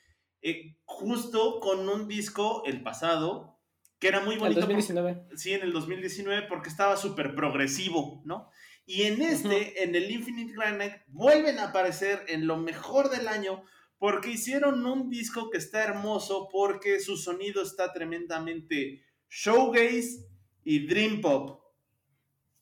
eh, justo con un disco, el pasado, que era muy bonito. El 2019. sí, en el 2019, porque estaba súper progresivo, ¿no? Y en este, en el Infinite Granite, vuelven a aparecer en lo mejor del año, porque hicieron un disco que está hermoso, porque su sonido está tremendamente showgaze y dream pop.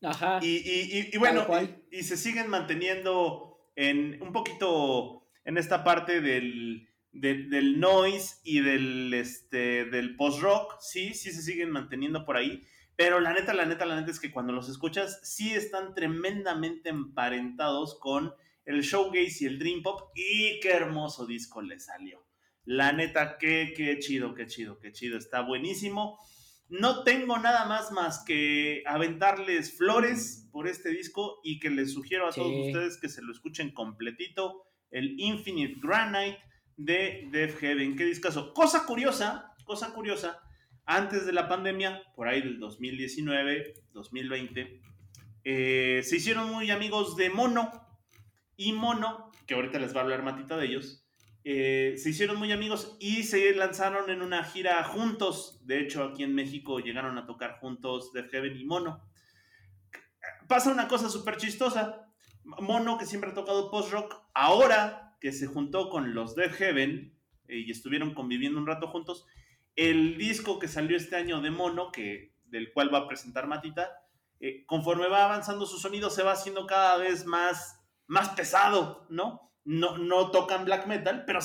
Ajá. Y, y bueno, y, se siguen manteniendo en un poquito en esta parte del, del, noise y del, este, del post-rock, sí, sí se siguen manteniendo por ahí, pero la neta, la neta, la neta es que cuando los escuchas, sí están tremendamente emparentados con el showgaze y el dream pop, y qué hermoso disco le salió. La neta, qué, qué chido, qué chido, qué chido, está buenísimo. No tengo nada más más que aventarles flores por este disco y que les sugiero a todos ustedes que se lo escuchen completito, el Infinite Granite de Death Heaven. Qué discazo. Cosa curiosa, cosa curiosa, antes de la pandemia, por ahí del 2019, 2020, eh, se hicieron muy amigos de Mono y Mono, que ahorita les va a hablar Matita de ellos, eh, se hicieron muy amigos y se lanzaron en una gira juntos. De hecho, aquí en México llegaron a tocar juntos Death Heaven y Mono. Pasa una cosa súper chistosa. Mono, que siempre ha tocado post-rock, ahora que se juntó con los Death Heaven eh, y estuvieron conviviendo un rato juntos, el disco que salió este año de Mono, que, del cual va a presentar Matita, eh, conforme va avanzando su sonido se va haciendo cada vez más, más pesado, ¿no? No, no tocan black metal, pero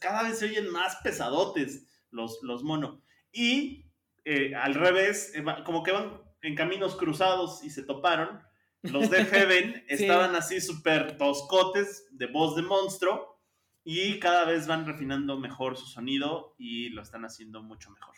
cada vez se oyen más pesadotes los, los mono. Y eh, al revés, eh, como que van en caminos cruzados y se toparon. Los de Heaven estaban así súper toscotes, de voz de monstruo, y cada vez van refinando mejor su sonido y lo están haciendo mucho mejor.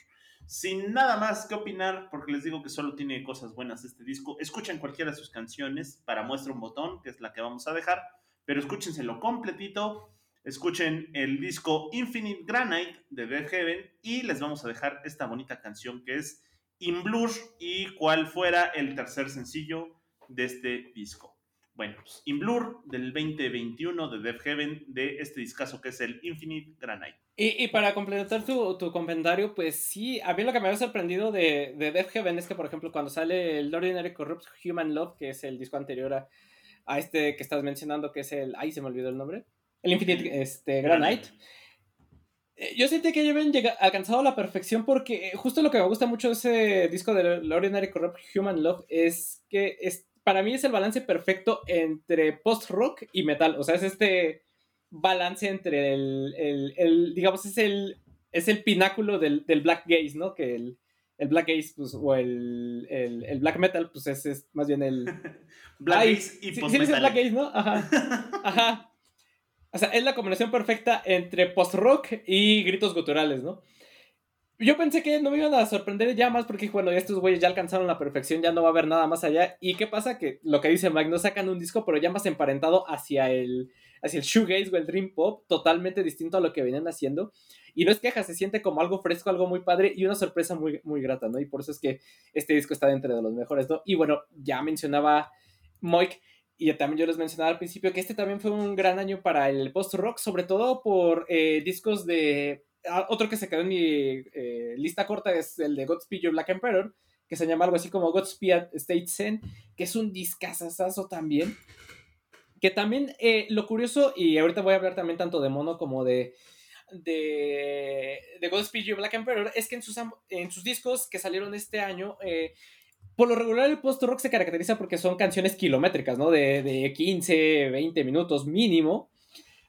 Sin nada más que opinar, porque les digo que solo tiene cosas buenas este disco, escuchen cualquiera de sus canciones para muestra un botón, que es la que vamos a dejar pero escúchenselo completito. Escuchen el disco Infinite Granite de Dead Heaven y les vamos a dejar esta bonita canción que es In Blur y cuál fuera el tercer sencillo de este disco. Bueno, pues, In Blur del 2021 de Death Heaven de este discazo que es el Infinite Granite. Y, para completar tu, tu, comentario, pues sí, a mí lo que me ha sorprendido de, de Death Heaven es que, por ejemplo, cuando sale el Ordinary Corrupt Human Love, que es el disco anterior a, a este que estás mencionando, que es el. Ay, se me olvidó el nombre. El Infinite este, Granite. Eh, yo sentí que ellos habían alcanzado la perfección porque eh, justo lo que me gusta mucho de ese disco de Ordinary Corrupt Human Love es que es, para mí es el balance perfecto entre post-rock y metal. O sea, es este balance entre el, el, el digamos, es el, es el pináculo del, del black gaze, ¿no? Que el, el black gaze, pues, o el, el, el, black metal, pues es, es más bien el... black Ay, gaze y sí, post sí dices black gaze, ¿no? Ajá. Ajá. O sea, es la combinación perfecta entre post-rock y gritos guturales, ¿no? Yo pensé que no me iban a sorprender ya más porque, bueno, estos güeyes ya alcanzaron la perfección, ya no va a haber nada más allá. ¿Y qué pasa? Que lo que dice Mike, no sacan un disco, pero ya más emparentado hacia el, hacia el shoegaze o el dream pop, totalmente distinto a lo que venían haciendo. Y no es queja, se siente como algo fresco, algo muy padre y una sorpresa muy, muy grata, ¿no? Y por eso es que este disco está dentro de los mejores, ¿no? Y bueno, ya mencionaba Mike y también yo les mencionaba al principio que este también fue un gran año para el post-rock, sobre todo por eh, discos de... ah, otro que se quedó en mi eh, lista corta es el de Godspeed Your Black Emperor, que se llama algo así como Godspeed at State Zen, que es un discazazazo también. Que también eh, lo curioso, y ahorita voy a hablar también tanto de Mono como de, de, de Godspeed Your Black Emperor, es que en sus, en sus discos que salieron este año, eh, por lo regular el post-rock se caracteriza porque son canciones kilométricas, ¿no? De, de 15, 20 minutos mínimo.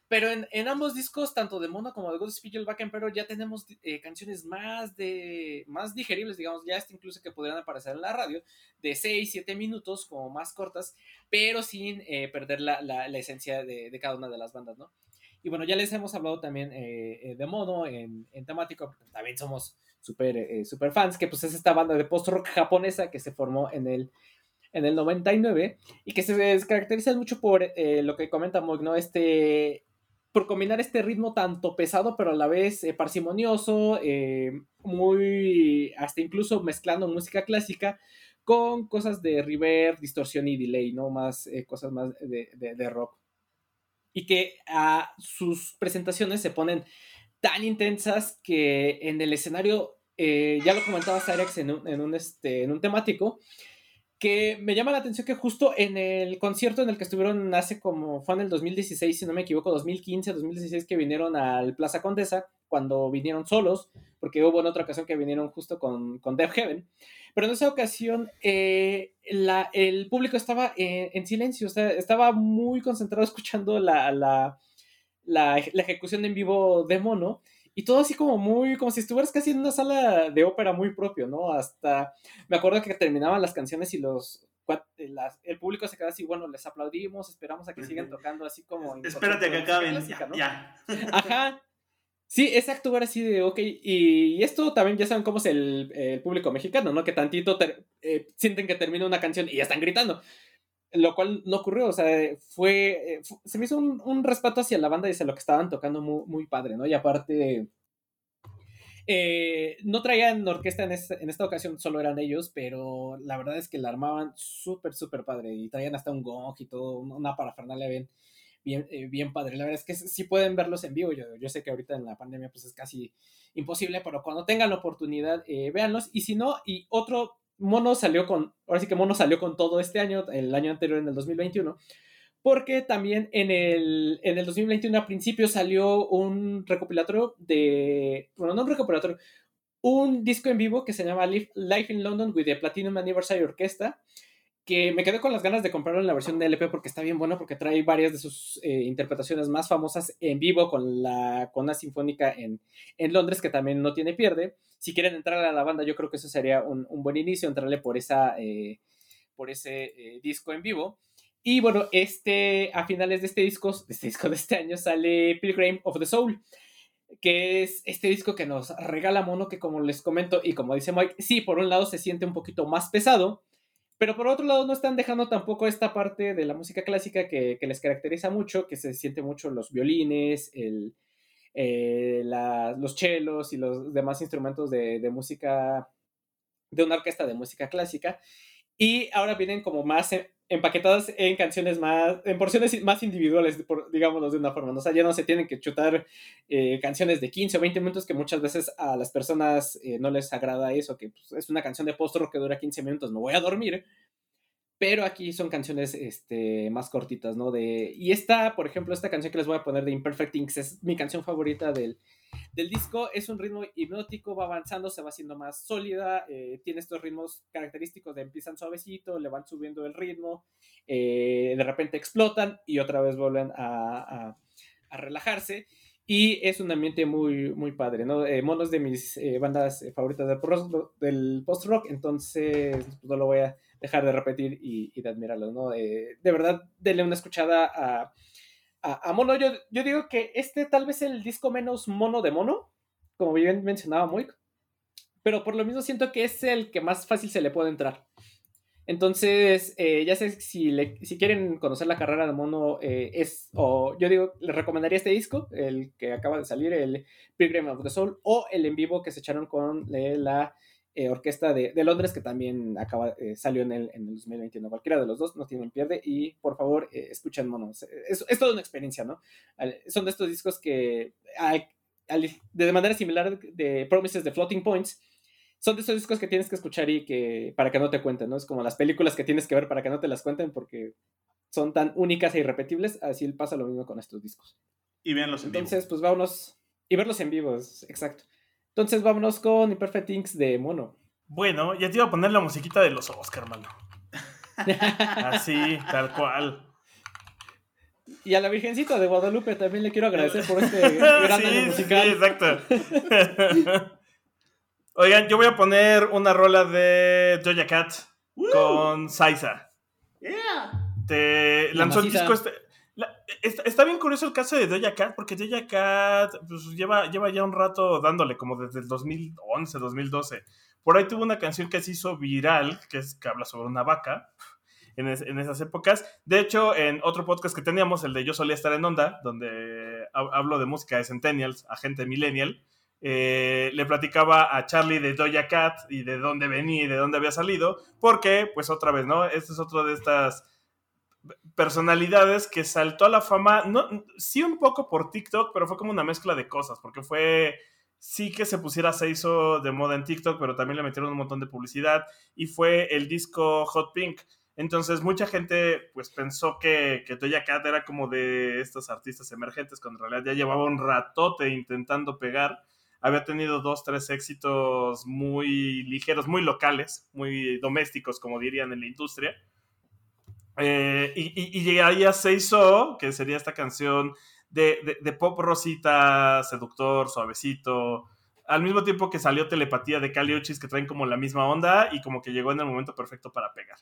Pero en, en ambos discos, tanto de Mono como de Godspeed You Black Emperor, ya tenemos eh, canciones más de más digeribles, digamos, ya hasta incluso que podrían aparecer en la radio, de 6, 7 minutos, como más cortas, pero sin eh, perder la, la, la esencia de, de, cada una de las bandas, ¿no? Y bueno, ya les hemos hablado también eh, de Mono en, en temático, también somos super, eh, super fans, que pues es esta banda de post-rock japonesa que se formó en el, en el 99 y que se caracteriza mucho por eh, lo que comenta Moig, ¿no? Este, por combinar este ritmo tanto pesado, pero a la vez eh, parsimonioso, eh, muy, hasta incluso mezclando música clásica con cosas de reverb, distorsión y delay, ¿no? Más eh, cosas más de, de, rock. Y que a sus presentaciones se ponen tan intensas que en el escenario, eh, ya lo comentaba Cyrex en un, en un, este, en un temático, que me llama la atención que justo en el concierto en el que estuvieron hace como, fue en el 2016, si no me equivoco, 2015, 2016, que vinieron al Plaza Condesa, cuando vinieron solos, porque hubo en otra ocasión que vinieron justo con, con Dev Heaven, pero en esa ocasión eh, la, el público estaba en, en silencio, o sea, estaba muy concentrado escuchando la, la, la, la ejecución en vivo de Mono, y todo así como muy, como si estuvieras casi en una sala de ópera muy propio, ¿no? Hasta, me acuerdo que terminaban las canciones y los, las, el público se queda así, bueno, les aplaudimos, esperamos a que sigan tocando así como... Espérate que acaben, ¿no? ya. Ajá. Sí, exacto, era así de, ok, y esto también ya saben cómo es el, público mexicano, ¿no? Que tantito eh, sienten que termina una canción y ya están gritando lo cual no ocurrió, o sea, fue, fue se me hizo un, un, respeto hacia la banda y hacia lo que estaban tocando muy, muy padre, ¿no? Y aparte, eh, no traían orquesta en, este, en, esta ocasión, solo eran ellos, pero la verdad es que la armaban súper, súper padre y traían hasta un gong y todo, una parafernalia bien, bien, eh, bien padre. La verdad es que sí pueden verlos en vivo, yo, yo sé que ahorita en la pandemia pues es casi imposible, pero cuando tengan la oportunidad, eh, véanlos, y si no, y otro Mono salió con, ahora sí que Mono salió con todo este año, el año anterior en el 2021, porque también en el, en el 2021 a principio salió un recopilatorio de, bueno, no un recopilatorio, un disco en vivo que se llama Life in London with the Platinum Anniversary Orchestra, que me quedé con las ganas de comprarlo en la versión de LP porque está bien bueno, porque trae varias de sus eh, interpretaciones más famosas en vivo con la con una sinfónica en, en Londres que también no tiene pierde. Si quieren entrar a la banda, yo creo que eso sería un, un buen inicio, entrarle por, esa, eh, por ese eh, disco en vivo. Y bueno, este, a finales de este disco, de este disco de este año, sale Pilgrim of the Soul, que es este disco que nos regala Mono, que como les comento y como dice Mike, sí, por un lado se siente un poquito más pesado, pero por otro lado no están dejando tampoco esta parte de la música clásica que, les caracteriza mucho, que se siente mucho los violines, el, eh, los chelos y los demás instrumentos de, música, de una orquesta de música clásica. Y ahora vienen como más empaquetadas en canciones más, en porciones más individuales, digámoslo de una forma. ¿no? O sea, ya no se tienen que chutar eh, canciones de 15 o 20 minutos que muchas veces a las personas eh, no les agrada eso, que pues, es una canción de post-rock que dura 15 minutos, me voy a dormir. Pero aquí son canciones este, más cortitas, ¿no? De, y esta, por ejemplo, esta canción que les voy a poner de Imperfect Inks es mi canción favorita del, del disco. Es un ritmo hipnótico, va avanzando, se va haciendo más sólida, eh, tiene estos ritmos característicos de empiezan suavecito, le van subiendo el ritmo, eh, de repente explotan y otra vez vuelven a, a, relajarse. Y es un ambiente muy, muy padre, ¿no? Eh, Mono de mis eh, bandas favoritas del, del post-rock, entonces pues, no lo voy a dejar de repetir y, de admirarlo, ¿no? Eh, de verdad, denle una escuchada a, a, a Mono. Yo, yo digo que este tal vez es el disco menos mono de Mono, como bien mencionaba Moik, pero por lo mismo siento que es el que más fácil se le puede entrar. Entonces, eh, ya sé si, le- si quieren conocer la carrera de Mono, eh, es, o yo digo, les recomendaría este disco, el que acaba de salir, el Pilgrim of the Soul, o el en vivo que se echaron con eh, la eh, orquesta de, de Londres, que también acaba, eh, salió en el, en el 2021. Cualquiera de los dos no tienen pierde, y por favor, eh, escuchen Mono. Es, es- toda una experiencia, ¿no? Al- Son de estos discos que, al- al- de manera similar de Promises de Floating Points, son de esos discos que tienes que escuchar y que para que no te cuenten, ¿no? Es como las películas que tienes que ver para que no te las cuenten porque son tan únicas e irrepetibles, así pasa lo mismo con estos discos. Y véanlos en vivo. Entonces, pues vámonos y verlos en vivo, exacto. Entonces, vámonos con Imperfect Things de Mono. Bueno, ya te iba a poner la musiquita de los Oscar, mano. Así, tal cual. y a la Virgencita de Guadalupe también le quiero agradecer por este gran sí, sí, musical. sí, exacto. Oigan, yo voy a poner una rola de Doja Cat ¡Woo! con Saiza. Yeah. Te La lanzó el disco este. Está, está bien curioso el caso de Doja Cat, porque Doja Cat pues, lleva, lleva ya un rato dándole, como desde el 2011, 2012. Por ahí tuvo una canción que se hizo viral, que, es, que habla sobre una vaca, en, es- en esas épocas. De hecho, en otro podcast que teníamos, el de Yo solía estar en onda, donde ha- hablo de música de Centennials, a gente millennial, eh, le platicaba a Charlie de Doja Cat y de dónde venía y de dónde había salido, porque, pues otra vez, ¿no? Este es otro de estas personalidades que saltó a la fama, no, sí un poco por TikTok, pero fue como una mezcla de cosas, porque fue, sí que se pusiera se hizo de moda en TikTok, pero también le metieron un montón de publicidad y fue el disco Hot Pink. Entonces mucha gente pues pensó que, que Doja Cat era como de estos artistas emergentes, cuando en realidad ya llevaba un ratote intentando pegar. Había tenido dos, tres éxitos muy ligeros, muy locales, muy domésticos, como dirían en la industria. Eh, y, y, y llegaría Se hizo, que sería esta canción de, de, de pop rosita, seductor, suavecito. Al mismo tiempo que salió Telepatía de Cali Uchis, que traen como la misma onda y como que llegó en el momento perfecto para pegar.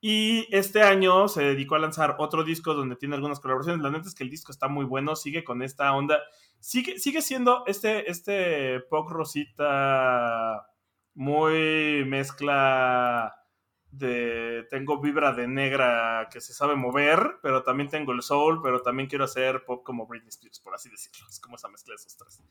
Y este año se dedicó a lanzar otro disco donde tiene algunas colaboraciones. La neta es que el disco está muy bueno, sigue con esta onda. Sigue, sigue siendo este, este pop rosita muy mezcla de tengo vibra de negra que se sabe mover, pero también tengo el soul, pero también quiero hacer pop como Britney Spears, por así decirlo. Es como esa mezcla de esos tres.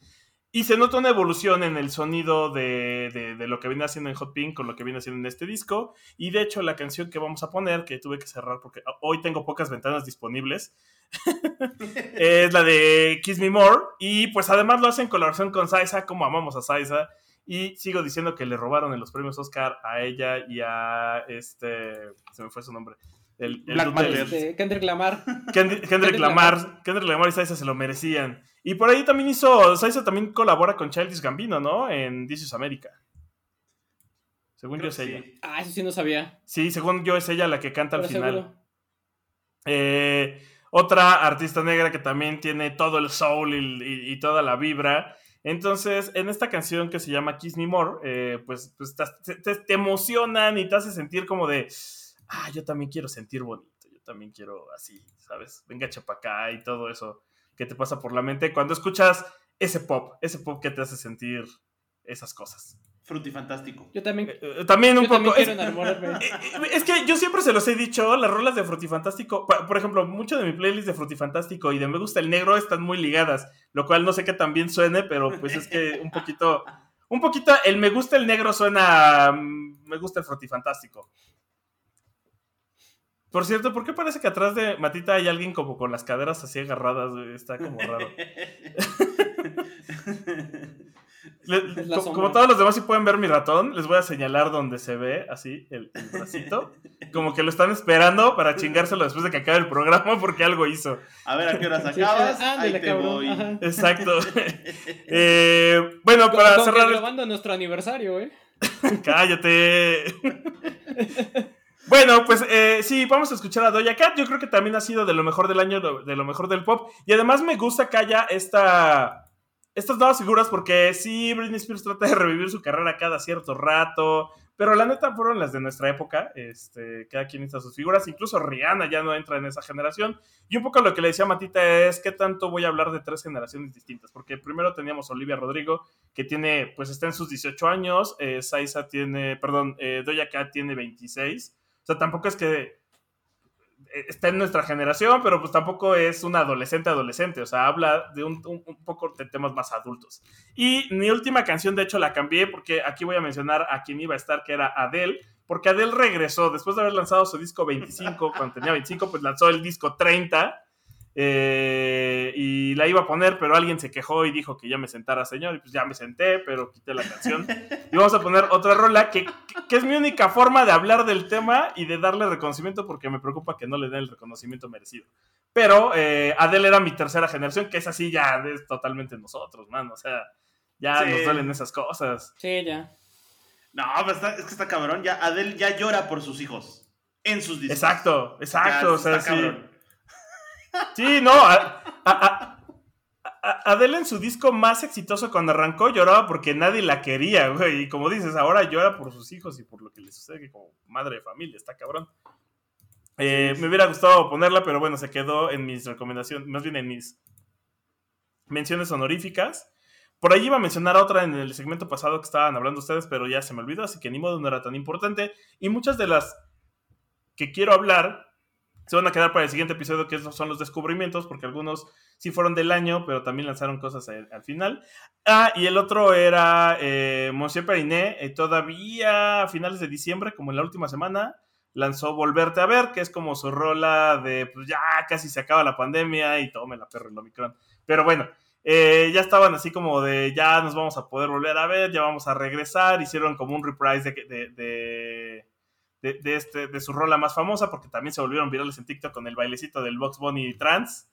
Y se nota una evolución en el sonido de, de, lo que viene haciendo en Hot Pink con lo que viene haciendo en este disco. Y de hecho, la canción que vamos a poner, que tuve que cerrar porque hoy tengo pocas ventanas disponibles, es la de Kiss Me More. Y pues además lo hacen en colaboración con Saiza, como amamos a Saiza. Y sigo diciendo que le robaron en los premios Oscar a ella y a este. Se me fue su nombre. El, el Black Panther. Este, Kendrick Lamar. Kendrick, Kendrick Lamar. Kendrick Lamar y Saiza se lo merecían. Y por ahí también hizo. Saiza también colabora con Childish Gambino, ¿no? En This is America. Según Creo yo es ella. sí. Ah, eso sí no sabía. Sí, según yo es ella la que canta al final. Eh, otra artista negra que también tiene todo el soul y, y- y toda la vibra. Entonces, en esta canción que se llama Kiss Me More, eh, pues, pues te, te- te emocionan y te hace sentir como de, ah, yo también quiero sentir bonito, yo también quiero así, ¿sabes? Venga, chapacá y todo eso que te pasa por la mente cuando escuchas ese pop, ese pop que te hace sentir esas cosas. Frutifantástico. Yo también, Eh, eh, también un yo también poco... quiero es- Es que yo siempre se los he dicho, las rolas de Frutifantástico, por ejemplo, mucho de mi playlist de Frutifantástico y de Me gusta el negro están muy ligadas, lo cual no sé qué tan bien suene, pero pues es que un poquito, un poquito, el Me gusta el negro suena, mm, Me gusta el Frutifantástico. Por cierto, ¿por qué parece que atrás de Matita hay alguien como con las caderas así agarradas? Está como raro. Como todos los demás, si pueden ver mi ratón, les voy a señalar donde se ve así el, el bracito. Como que lo están esperando para chingárselo después de que acabe el programa porque algo hizo. A ver a qué horas acabas. sí, ándale, Ahí te cabrón, voy. ajá. Exacto. Eh, bueno, para Con cerrar. el- grabando nuestro aniversario, ¿eh? Cállate. Bueno, pues eh, sí, vamos a escuchar a Doja Cat. Yo creo que también ha sido de lo mejor del año, de lo mejor del pop. Y además me gusta que haya esta, estas nuevas figuras porque sí, Britney Spears trata de revivir su carrera cada cierto rato. Pero la neta fueron las de nuestra época. Este, cada quien necesita sus figuras. Incluso Rihanna ya no entra en esa generación. Y un poco lo que le decía Matita es qué tanto voy a hablar de tres generaciones distintas. Porque primero teníamos a Olivia Rodrigo, que tiene, pues está en sus 18 años. Eh, Saiza tiene, perdón, eh, Doja Cat tiene 26. O sea, tampoco es que está en nuestra generación, pero pues tampoco es un adolescente adolescente, o sea, habla de un, un, un, poco de temas más adultos. Y mi última canción, de hecho, la cambié porque aquí voy a mencionar a quien iba a estar, que era Adele, porque Adele regresó, después de haber lanzado su disco 25, cuando tenía 25, pues lanzó el disco 30, eh, y la iba a poner, pero alguien se quejó y dijo que ya me sentara, señor, y pues ya me senté, pero quité la canción. Y vamos a poner otra rola que, que, es mi única forma de hablar del tema y de darle reconocimiento porque me preocupa que no le den el reconocimiento merecido. Pero eh, Adele era mi tercera generación, que es así ya es totalmente nosotros, man. O sea, ya sí. nos duelen esas cosas. Sí, ya. No, pero está, es que está cabrón. Ya Adele ya llora por sus hijos. En sus discos. Exacto, exacto. Ya, o sea, sí. Cabrón. Sí, no. A, a, a, Adele en su disco más exitoso cuando arrancó lloraba porque nadie la quería, güey. Y como dices, ahora llora por sus hijos y por lo que le sucede que como madre de familia, está cabrón. Eh, me hubiera gustado ponerla, pero bueno, se quedó en mis recomendaciones, más bien en mis menciones honoríficas. Por ahí iba a mencionar otra en el segmento pasado que estaban hablando ustedes, pero ya se me olvidó, así que ni modo no era tan importante. Y muchas de las que quiero hablar se van a quedar para el siguiente episodio, que son los descubrimientos, porque algunos sí fueron del año, pero también lanzaron cosas al, al final. Ah, y el otro era eh, Monsieur Periné, eh, todavía a finales de diciembre, como en la última semana, lanzó Volverte a Ver, que es como su rola de, pues ya casi se acaba la pandemia y tome la perra el Omicron. Pero bueno, eh, ya estaban así como de, ya nos vamos a poder volver a ver, ya vamos a regresar, hicieron como un reprise de de, de, este, de su rola más famosa, porque también se volvieron virales en TikTok con el bailecito del Box Bunny trans.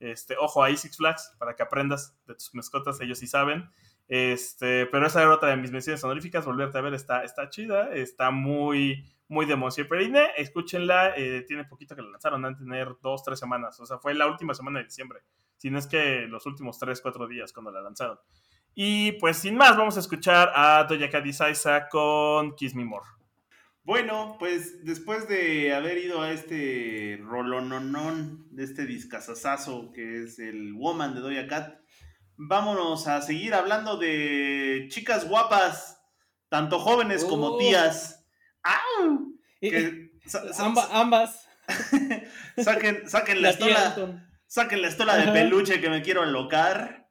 Este, ojo ahí, Six Flags, para que aprendas de tus mascotas, ellos sí saben. Este, pero esa era otra de mis menciones honoríficas, volverte a ver, está, está chida, está muy, muy de Monsieur Perine, escúchenla, eh, tiene poquito que la lanzaron, han tener dos, tres semanas, o sea, fue la última semana de diciembre, si no es que los últimos tres, cuatro días cuando la lanzaron. Y pues sin más, vamos a escuchar a Doja Cat con Kiss Me More. Bueno, pues después de haber ido a este rolononón de este discazazazo que es el Woman de Doja Cat, vámonos a seguir hablando de chicas guapas, tanto jóvenes oh. como tías. ¡Au! Que, Amba, ambas. saquen, saquen la, la estola. Saquen la estola de peluche que me quiero alocar.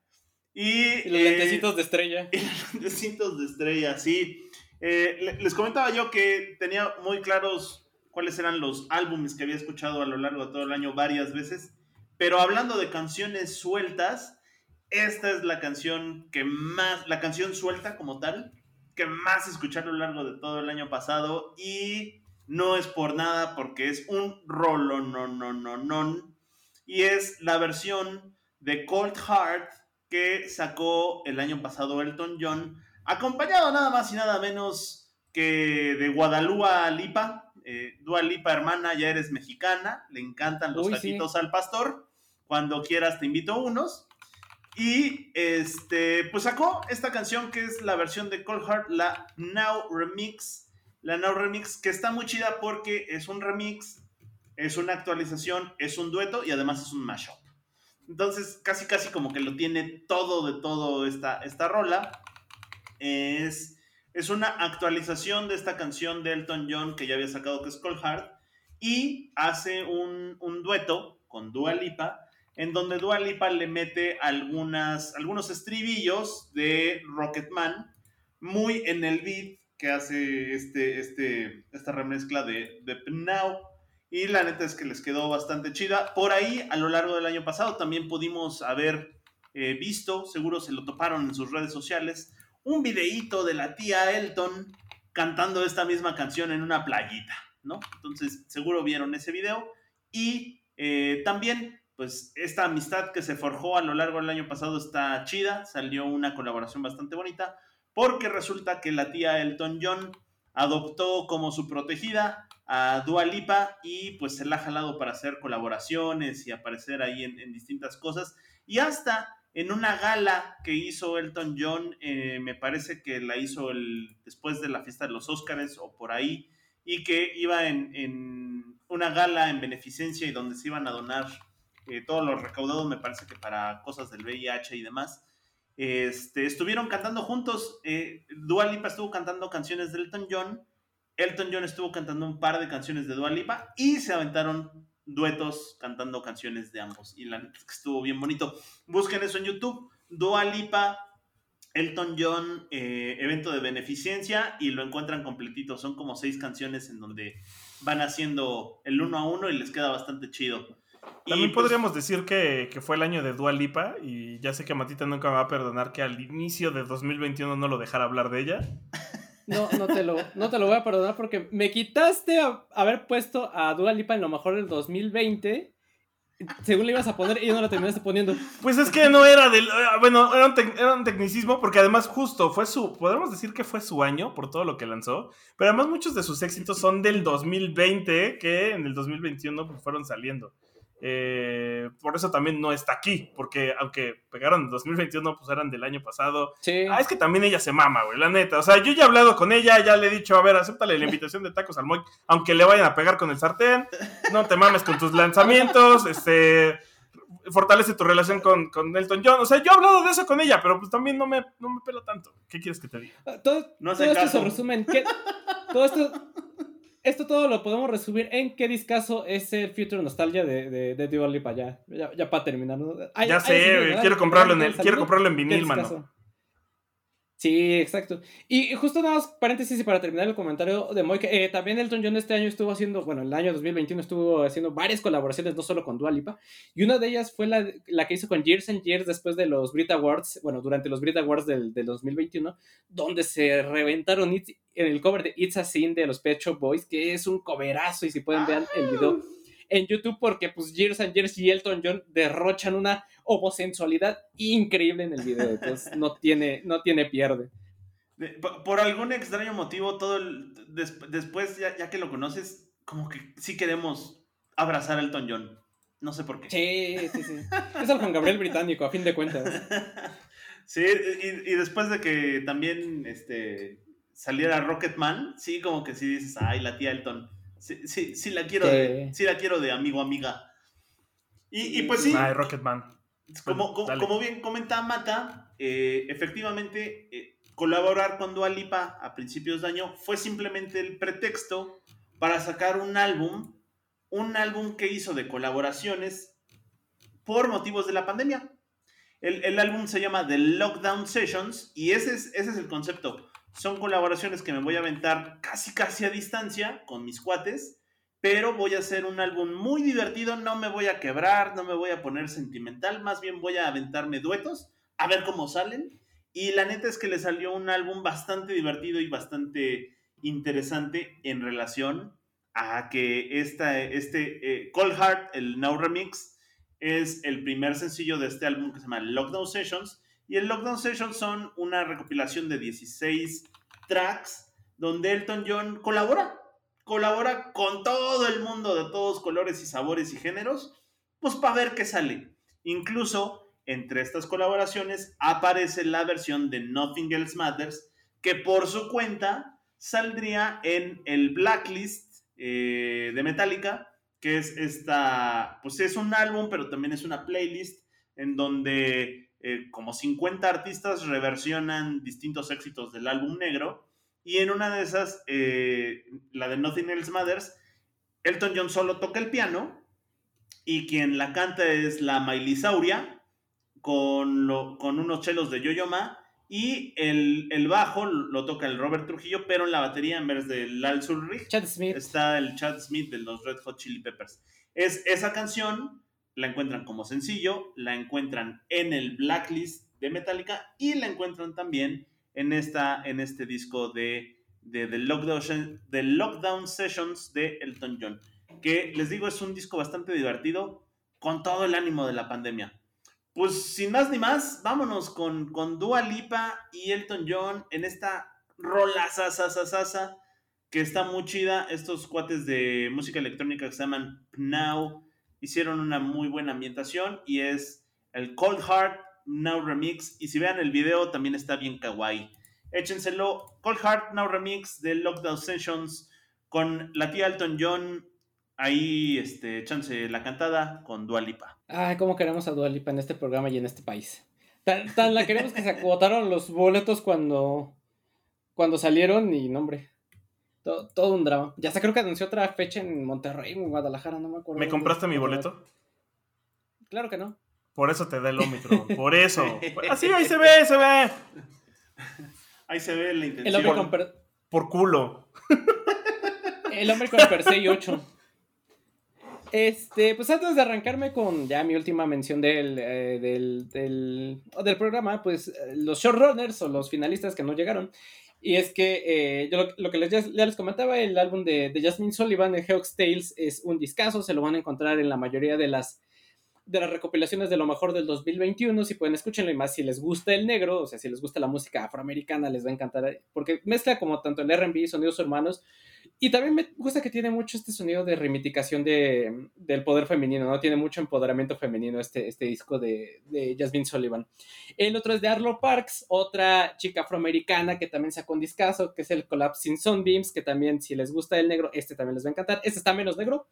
Y, y los eh, lentecitos de estrella. Y los lentecitos de estrella, sí. Eh, les comentaba yo que tenía muy claros cuáles eran los álbumes que había escuchado a lo largo de todo el año varias veces, pero hablando de canciones sueltas, esta es la canción que más, la canción suelta como tal, que más escuché a lo largo de todo el año pasado y no es por nada porque es un rolo no no no no y es la versión de Cold Heart que sacó el año pasado Elton John acompañado nada más y nada menos que de Guadalupe Lipa. Eh, Dua Lipa, hermana, ya eres mexicana, le encantan los Uy, taquitos sí. al pastor. Cuando quieras te invito a unos. Y este, pues sacó esta canción que es la versión de Cold Heart, la Now Remix. La Now Remix, que está muy chida porque es un remix, es una actualización, es un dueto y además es un mashup. Entonces, casi casi como que lo tiene todo de todo esta, esta rola es, es una actualización de esta canción de Elton John que ya había sacado que es Cold Heart y hace un, un dueto con Dua Lipa en donde Dua Lipa le mete algunas, algunos estribillos de Rocketman muy en el beat que hace este, este, esta remezcla de, de Now. Y la neta es que les quedó bastante chida. Por ahí, a lo largo del año pasado, también pudimos haber eh, visto, seguro se lo toparon en sus redes sociales, un videíto de la tía Elton cantando esta misma canción en una playita, ¿no? Entonces, seguro vieron ese video. Y eh, también, pues, esta amistad que se forjó a lo largo del año pasado está chida, salió una colaboración bastante bonita, porque resulta que la tía Elton John adoptó como su protegida a Dua Lipa y pues se la ha jalado para hacer colaboraciones y aparecer ahí en, en distintas cosas. Y hasta en una gala que hizo Elton John, eh, me parece que la hizo el, después de la fiesta de los Óscares o por ahí, y que iba en, una gala en beneficencia y donde se iban a donar eh, todos los recaudados, me parece que para cosas del VIH y demás. Este, estuvieron cantando juntos. Eh, Dua Lipa estuvo cantando canciones de Elton John. Elton John estuvo cantando un par de canciones de Dua Lipa y se aventaron duetos cantando canciones de ambos. Y la neta es que estuvo bien bonito. Busquen eso en YouTube. Dua Lipa, Elton John, eh, evento de beneficencia y lo encuentran completito. Son como seis canciones en donde van haciendo el uno a uno y les queda bastante chido. También Y, pues, podríamos decir que, que fue el año de Dua Lipa y ya sé que Matita nunca me va a perdonar que al inicio de 2021 no lo dejara hablar de ella. No, no te lo, no te lo voy a perdonar porque me quitaste a- haber puesto a Dua Lipa en lo mejor del 2020. Según le ibas a poner y no la terminaste poniendo. Pues es que no era del... eh, Bueno, era un, tec- era un tecnicismo porque además justo fue su... Podríamos decir que fue su año por todo lo que lanzó, pero además muchos de sus éxitos son del 2020 que en el 2021 pues, fueron saliendo. Eh, por eso también no está aquí, porque aunque pegaron en 2021, pues eran del año pasado. Sí. Ah, es que también ella se mama, güey, la neta. O sea, yo ya he hablado con ella, ya le he dicho, a ver, acéptale la invitación de tacos al Moy, aunque le vayan a pegar con el sartén, no te mames con tus lanzamientos, este, fortalece tu relación con, con Elton John. O sea, yo he hablado de eso con ella, pero pues también no me, no me pela tanto. ¿Qué quieres que te diga? Todo, No todo esto se resume en qué. Todo esto. Esto todo lo podemos resumir en qué discazo es el Future Nostalgia de, de, de Dua Lipa, ya, ya, ya para terminar. ¿no? Ya sé, quiero comprarlo en el, quiero comprarlo en vinil, mano. Sí, exacto. Y justo nada más paréntesis y para terminar el comentario de que, eh, también Elton John este año estuvo haciendo, bueno, el año 2021 estuvo haciendo varias colaboraciones, no solo con Dua Lipa, y una de ellas fue la, la que hizo con Years and Years después de los Brit Awards, bueno, durante los Brit Awards del, del 2021, donde se reventaron en el cover de It's a Sin de los Pet Shop Boys, que es un coverazo, y si pueden ver el video en YouTube, porque pues Years and Years y Elton John derrochan una homosensualidad increíble en el video, entonces no tiene, no tiene pierde. De- por, por algún extraño motivo, todo el, des- después, ya, ya que lo conoces, como que sí queremos abrazar a Elton John. No sé por qué. Sí, sí, sí. Es el Juan Gabriel británico, a fin de cuentas. Sí, y, y después de que también este, saliera Rocketman, sí, como que sí dices, ay, la tía Elton. Sí, sí, sí la quiero, Sí. de, sí la quiero de amigo amiga. Y, y pues sí, Ay, Rocketman. como, como, Dale. como bien comenta Mata, eh, efectivamente, eh, colaborar con Dua Lipa a principios de año fue simplemente el pretexto para sacar un álbum, un álbum que hizo de colaboraciones por motivos de la pandemia. El, el álbum se llama The Lockdown Sessions y ese es, ese es el concepto. Son colaboraciones que me voy a aventar casi casi a distancia con mis cuates, pero voy a hacer un álbum muy divertido, no me voy a quebrar, no me voy a poner sentimental, más bien voy a aventarme duetos, a ver cómo salen. Y la neta es que le salió un álbum bastante divertido y bastante interesante en relación a que esta, este eh, Cold Heart, el Now Remix, es el primer sencillo de este álbum que se llama Lockdown Sessions. Y el Lockdown Sessions son una recopilación de 16 tracks donde Elton John colabora. Colabora con todo el mundo de todos colores y sabores y géneros, pues para ver qué sale. Incluso entre estas colaboraciones aparece la versión de Nothing Else Matters, que por su cuenta saldría en el Blacklist eh, de Metallica, que es esta, pues es un álbum, pero también es una playlist en donde eh, como 50 artistas reversionan distintos éxitos del álbum negro. Y en una de esas, eh, la de Nothing Else Matters, Elton John solo toca el piano y quien la canta es la Mailisauria con, lo- con unos chelos de Yo-Yo Ma y el, el bajo lo toca el Robert Trujillo, pero en la batería en vez del Lal Ulrich Chad Smith. está el Chad Smith de los Red Hot Chili Peppers. Es esa canción, la encuentran como sencillo, la encuentran en el Blacklist de Metallica y la encuentran también en, esta, en este disco de, de, Lockdown, Sessions de Elton John. Que les digo, es un disco bastante divertido con todo el ánimo de la pandemia. Pues sin más ni más, vámonos con, con Dua Lipa y Elton John en esta rola sasa que está muy chida. Estos cuates de música electrónica que se llaman Now hicieron una muy buena ambientación y es el Cold Heart Now Remix. Y si vean el video, también está bien kawaii. Échenselo. Cold Heart Now Remix de Lockdown Sessions con la tía Alton John. Ahí, este, échanse la cantada con Dualipa. Ay, cómo queremos a Dualipa en este programa y en este país. Tan, la queremos que se agotaron los boletos cuando, cuando salieron y, no, todo, un drama. Ya se creo que anunció otra fecha en Monterrey o en Guadalajara, no me acuerdo. ¿Me compraste mi boleto? Claro que no. Por eso te da el Omicron, por eso. Así, ahí se ve, se ve. Ahí se ve la intención. El hombre con Por culo. El hombre con Persei 8. Este, pues antes de arrancarme con ya mi última mención del, eh, del, del, del, programa, pues eh, los showrunners o los finalistas que no llegaron. Y es que eh, yo lo, que les, les comentaba, el álbum de, de Jasmine Sullivan, de Hawk's Tales, es un discazo, se lo van a encontrar en la mayoría de las de las recopilaciones de lo mejor del 2021, si pueden escúchenlo y más si les gusta el negro, o sea, si les gusta la música afroamericana, les va a encantar, porque mezcla como tanto el R&B, sonidos hermanos, y también me gusta que tiene mucho este sonido de reivindicación de, del poder femenino, ¿no? Tiene mucho empoderamiento femenino este, este disco de, de Jasmine Sullivan. El otro es de Arlo Parks, otra chica afroamericana que también sacó un discazo, que es el Collapsing Sunbeams, que también si les gusta el negro, este también les va a encantar. Este está menos negro,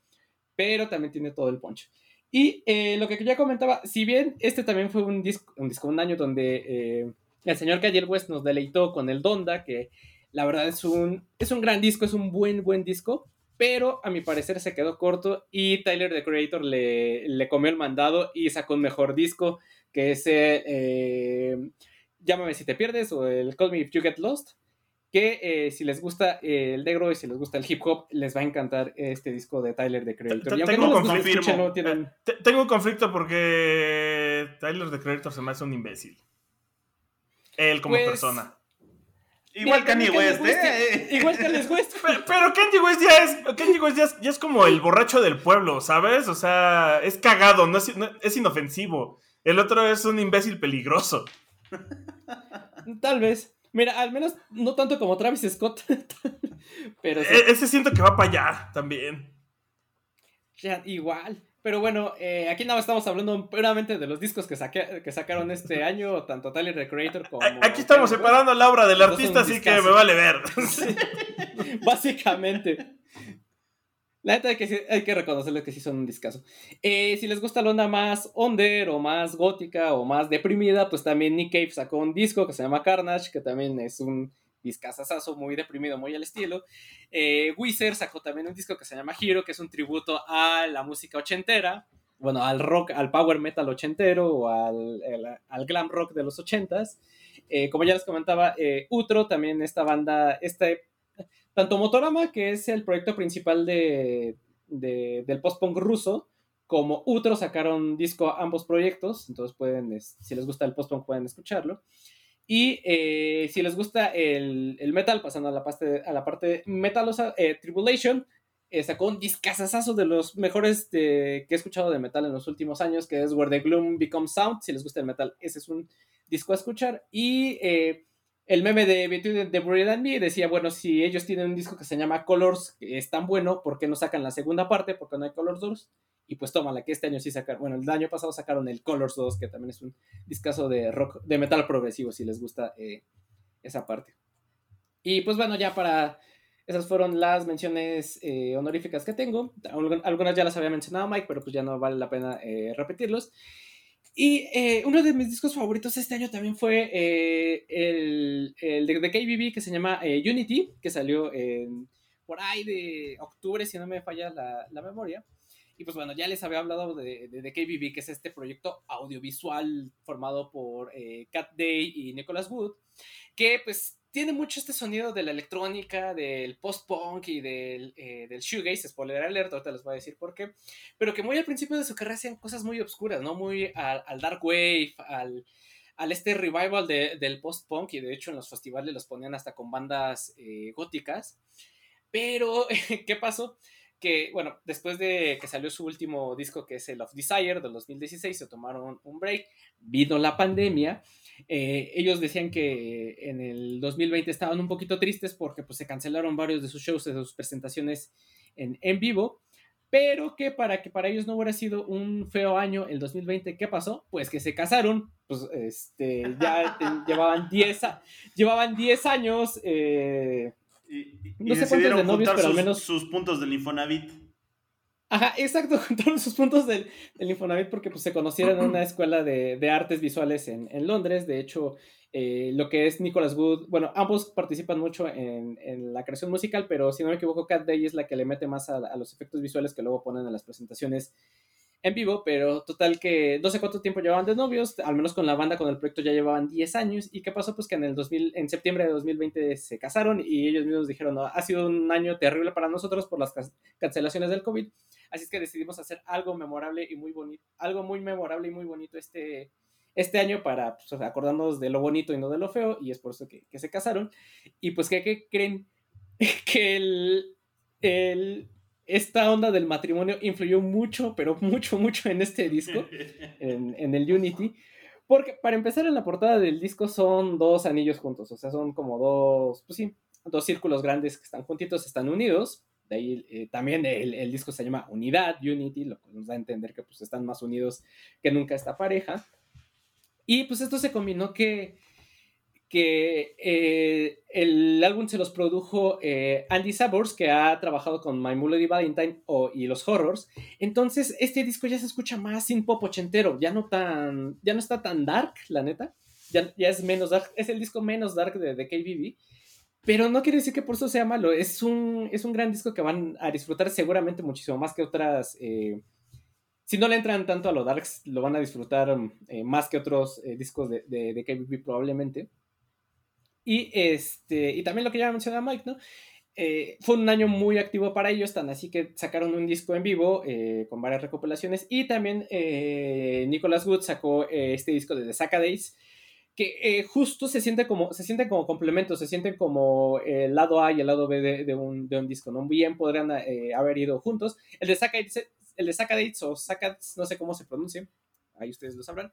pero también tiene todo el poncho. Y eh, lo que ya comentaba, si bien este también fue un disco, un, disco, un año donde eh, el señor Kanye West nos deleitó con el Donda, que la verdad es un, es un gran disco, es un buen, buen disco, pero a mi parecer se quedó corto y Tyler, the Creator, le, le comió el mandado y sacó un mejor disco, que es eh, Llámame si te pierdes o el Call Me If You Get Lost que eh, si les gusta eh, el negro y si les gusta el hip hop, les va a encantar este disco de Tyler the Creator. Tengo, un conflicto, tengo un conflicto porque Tyler the Creator se me hace un imbécil. Él como pues, persona. Igual Kanye West, ¿eh? Igual Kanye West. Pero, Kanye West, ya es, Kanye West ya es, como el borracho del pueblo, ¿sabes? O sea, es cagado, no es, es inofensivo. El otro es un imbécil peligroso. Tal vez. Mira, al menos no tanto como Travis Scott. pero e-, Ese siento que va para allá también. Ya, igual. Pero bueno, eh, aquí nada estamos hablando puramente de los discos que, que sacaron este año, tanto Tyler the Creator como. Aquí estamos separando la obra del artista, así que me vale ver. Básicamente. La neta hay que, hay que reconocerles que sí son un discazo. Eh, si les gusta la onda más under o más gótica o más deprimida, pues también Nick Cave sacó un disco que se llama Carnage, que también es un discazazazo muy deprimido, muy al estilo. Eh, Wizard sacó también un disco que se llama Hero, que es un tributo a la música ochentera, bueno, al rock, al power metal ochentero o al, al glam rock de los ochentas. Eh, como ya les comentaba, eh, Utro, también esta banda, este tanto Motorama, que es el proyecto principal de, del post-punk ruso, como Utro sacaron disco a ambos proyectos, entonces pueden, si les gusta el post-punk pueden escucharlo. Y eh, si les gusta el, metal, pasando a la parte, a la parte metalosa, eh, Tribulation eh, sacó un discazazazo de los mejores que he escuchado de metal en los últimos años, que es Where the Gloom Becomes Sound. Si les gusta el metal, ese es un disco a escuchar. Y el meme de Between the and Me decía, bueno, si ellos tienen un disco que se llama Colors, que es tan bueno, ¿por qué no sacan la segunda parte? Porque no hay Colors 2. Y pues toma la que este año sí sacaron, bueno, el año pasado sacaron el Colors 2, que también es un discazo de rock, de metal progresivo, si les gusta eh, esa parte. Y pues bueno, ya para, esas fueron las menciones eh, honoríficas que tengo. Algunas ya las había mencionado Mike, pero pues ya no vale la pena eh, repetirlos. Y eh, uno de mis discos favoritos este año también fue eh, el, el, de, KBB que se llama eh, Unity, que salió en, por ahí de octubre, si no me falla la, la memoria. Y pues bueno, ya les había hablado de, de, de, KBB, que es este proyecto audiovisual formado por Cat Day y Nicholas Wood, que pues tiene mucho este sonido de la electrónica, del post-punk y del, eh, del shoegaze, spoiler alert, ahorita les voy a decir por qué, pero que muy al principio de su carrera hacían cosas muy obscuras, ¿no? Muy al, dark wave, al, al este revival del post-punk y de hecho en los festivales los ponían hasta con bandas eh, góticas. Pero, ¿qué pasó? Que, bueno, después de que salió su último disco, que es el Of Desire, del 2016, se tomaron un break, vino la pandemia Eh, ellos decían que en el 2020 estaban un poquito tristes porque pues, se cancelaron varios de sus shows, de sus presentaciones en, en vivo, pero que para que para ellos no hubiera sido un feo año el 2020, ¿qué pasó? Pues que se casaron, pues este, ya llevaban 10 llevaban 10 años, eh, y, no sé cuántos de novios, pero al menos sus puntos del Infonavit. Ajá, exacto, juntaron sus puntos del, del, Infonavit porque pues, se conocieron en una escuela de, de artes visuales en, en, Londres. De hecho, eh, lo que es Nicholas Wood, bueno, ambos participan mucho en, en, la creación musical, pero si no me equivoco, Cat Day es la que le mete más a, a, los efectos visuales que luego ponen en las presentaciones en vivo, pero total que no sé cuánto tiempo llevaban de novios, al menos con la banda, con el proyecto ya llevaban 10 años. ¿Y qué pasó? Pues que en el 2000, en septiembre de 2020 se casaron y ellos mismos dijeron, no, ha sido un año terrible para nosotros por las cancelaciones del COVID. Así es que decidimos hacer algo memorable y muy bonito, algo muy memorable y muy bonito este, este año para pues, acordarnos de lo bonito y no de lo feo, y es por eso que, se casaron. Y pues, ¿qué, qué creen? que el esta onda del matrimonio influyó mucho, pero mucho, mucho en este disco, en, en, el Unity. Porque para empezar en la portada del disco son dos anillos juntos, o sea, son como dos, pues sí, dos círculos grandes que están juntitos, están unidos. De ahí eh, también el, el, disco se llama Unidad, Unity, lo que nos da a entender que pues están más unidos que nunca esta pareja. Y pues esto se combinó que que eh, el álbum se los produjo eh, Andy Sabors, que ha trabajado con My Melody Valentine o, y los Horrors. Entonces, este disco ya se escucha más sin pop ochentero, ya no tan, ya no está tan dark, la neta. Ya, ya es menos dark, es el disco menos dark de, de KBB. Pero no quiere decir que por eso sea malo, es un, es un gran disco que van a disfrutar seguramente muchísimo más que otras... Eh, si no le entran tanto a lo darks, lo van a disfrutar más que otros discos de, de, de KBB probablemente. Y, este, y también lo que ya mencionaba Mike, ¿no? Eh, fue un año muy activo para ellos, tan así que sacaron un disco en vivo eh, con varias recopilaciones y también eh, Nicholas Wood sacó eh, este disco de The Saturdays que justo se siente como se sienten como complementos, se sienten como el lado A y el lado B de, un, de un, disco, ¿no? Bien podrían haber ido juntos. El de Saturdays, el o Saturdays, no sé cómo se pronuncia, ahí ustedes lo sabrán,